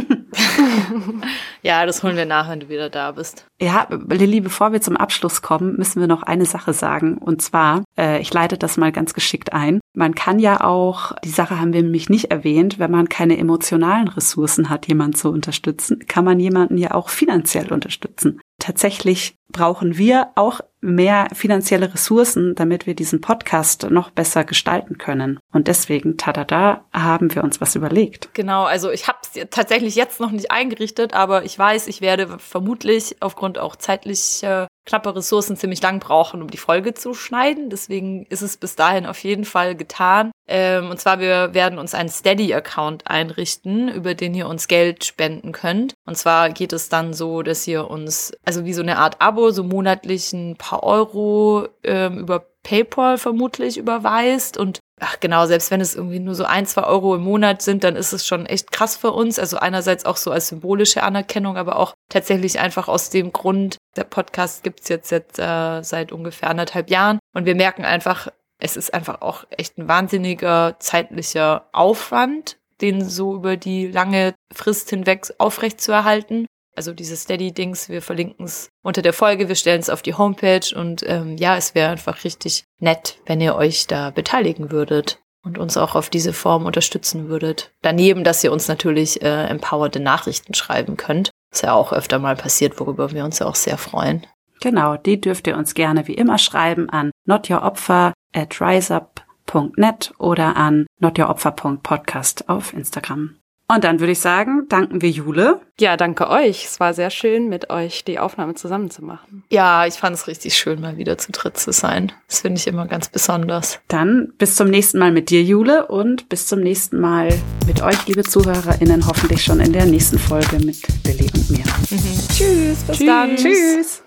ja, das holen wir nach, wenn du wieder da bist. Ja, Lilly, bevor wir zum Abschluss kommen, müssen wir noch eine Sache sagen. Und zwar, äh, ich leite das mal ganz geschickt ein. Man kann ja auch, die Sache haben wir nämlich nicht erwähnt, wenn man keine emotionalen Ressourcen hat, jemanden zu unterstützen, kann man jemanden ja auch finanziell unterstützen. Tatsächlich brauchen wir auch mehr finanzielle Ressourcen, damit wir diesen Podcast noch besser gestalten können. Und deswegen, tada, haben wir uns was überlegt. Genau, also ich habe es tatsächlich jetzt noch nicht eingerichtet, aber ich weiß, ich werde vermutlich aufgrund auch zeitlicher knappe Ressourcen ziemlich lang brauchen, um die Folge zu schneiden. Deswegen ist es bis dahin auf jeden Fall getan. Ähm, und zwar, wir werden uns einen Steady-Account einrichten, über den ihr uns Geld spenden könnt. Und zwar geht es dann so, dass ihr uns, also wie so eine Art Abo, so monatlich ein paar Euro ähm, über PayPal vermutlich überweist und ach genau, selbst wenn es irgendwie nur so ein, zwei Euro im Monat sind, dann ist es schon echt krass für uns. Also einerseits auch so als symbolische Anerkennung, aber auch tatsächlich einfach aus dem Grund, der Podcast gibt's jetzt, jetzt äh, seit ungefähr anderthalb Jahren und wir merken einfach, es ist einfach auch echt ein wahnsinniger zeitlicher Aufwand, den so über die lange Frist hinweg aufrechtzuerhalten. Also diese Steady-Dings, wir verlinken es unter der Folge, wir stellen es auf die Homepage und ähm, ja, es wäre einfach richtig nett, wenn ihr euch da beteiligen würdet und uns auch auf diese Form unterstützen würdet. Daneben, dass ihr uns natürlich äh, empowerte Nachrichten schreiben könnt. Ist ja auch öfter mal passiert, worüber wir uns ja auch sehr freuen. Genau, die dürft ihr uns gerne wie immer schreiben an notyouropfer at riseup.net oder an notyouropfer.podcast auf Instagram. Und dann würde ich sagen, danken wir Jule. Ja, danke euch. Es war sehr schön, mit euch die Aufnahme zusammen zu machen. Ja, ich fand es richtig schön, mal wieder zu dritt zu sein. Das finde ich immer ganz besonders. Dann bis zum nächsten Mal mit dir, Jule, und bis zum nächsten Mal mit euch, liebe ZuhörerInnen, hoffentlich schon in der nächsten Folge mit Lilly und mir. Mhm. Tschüss, bis Tschüss. dann. Tschüss.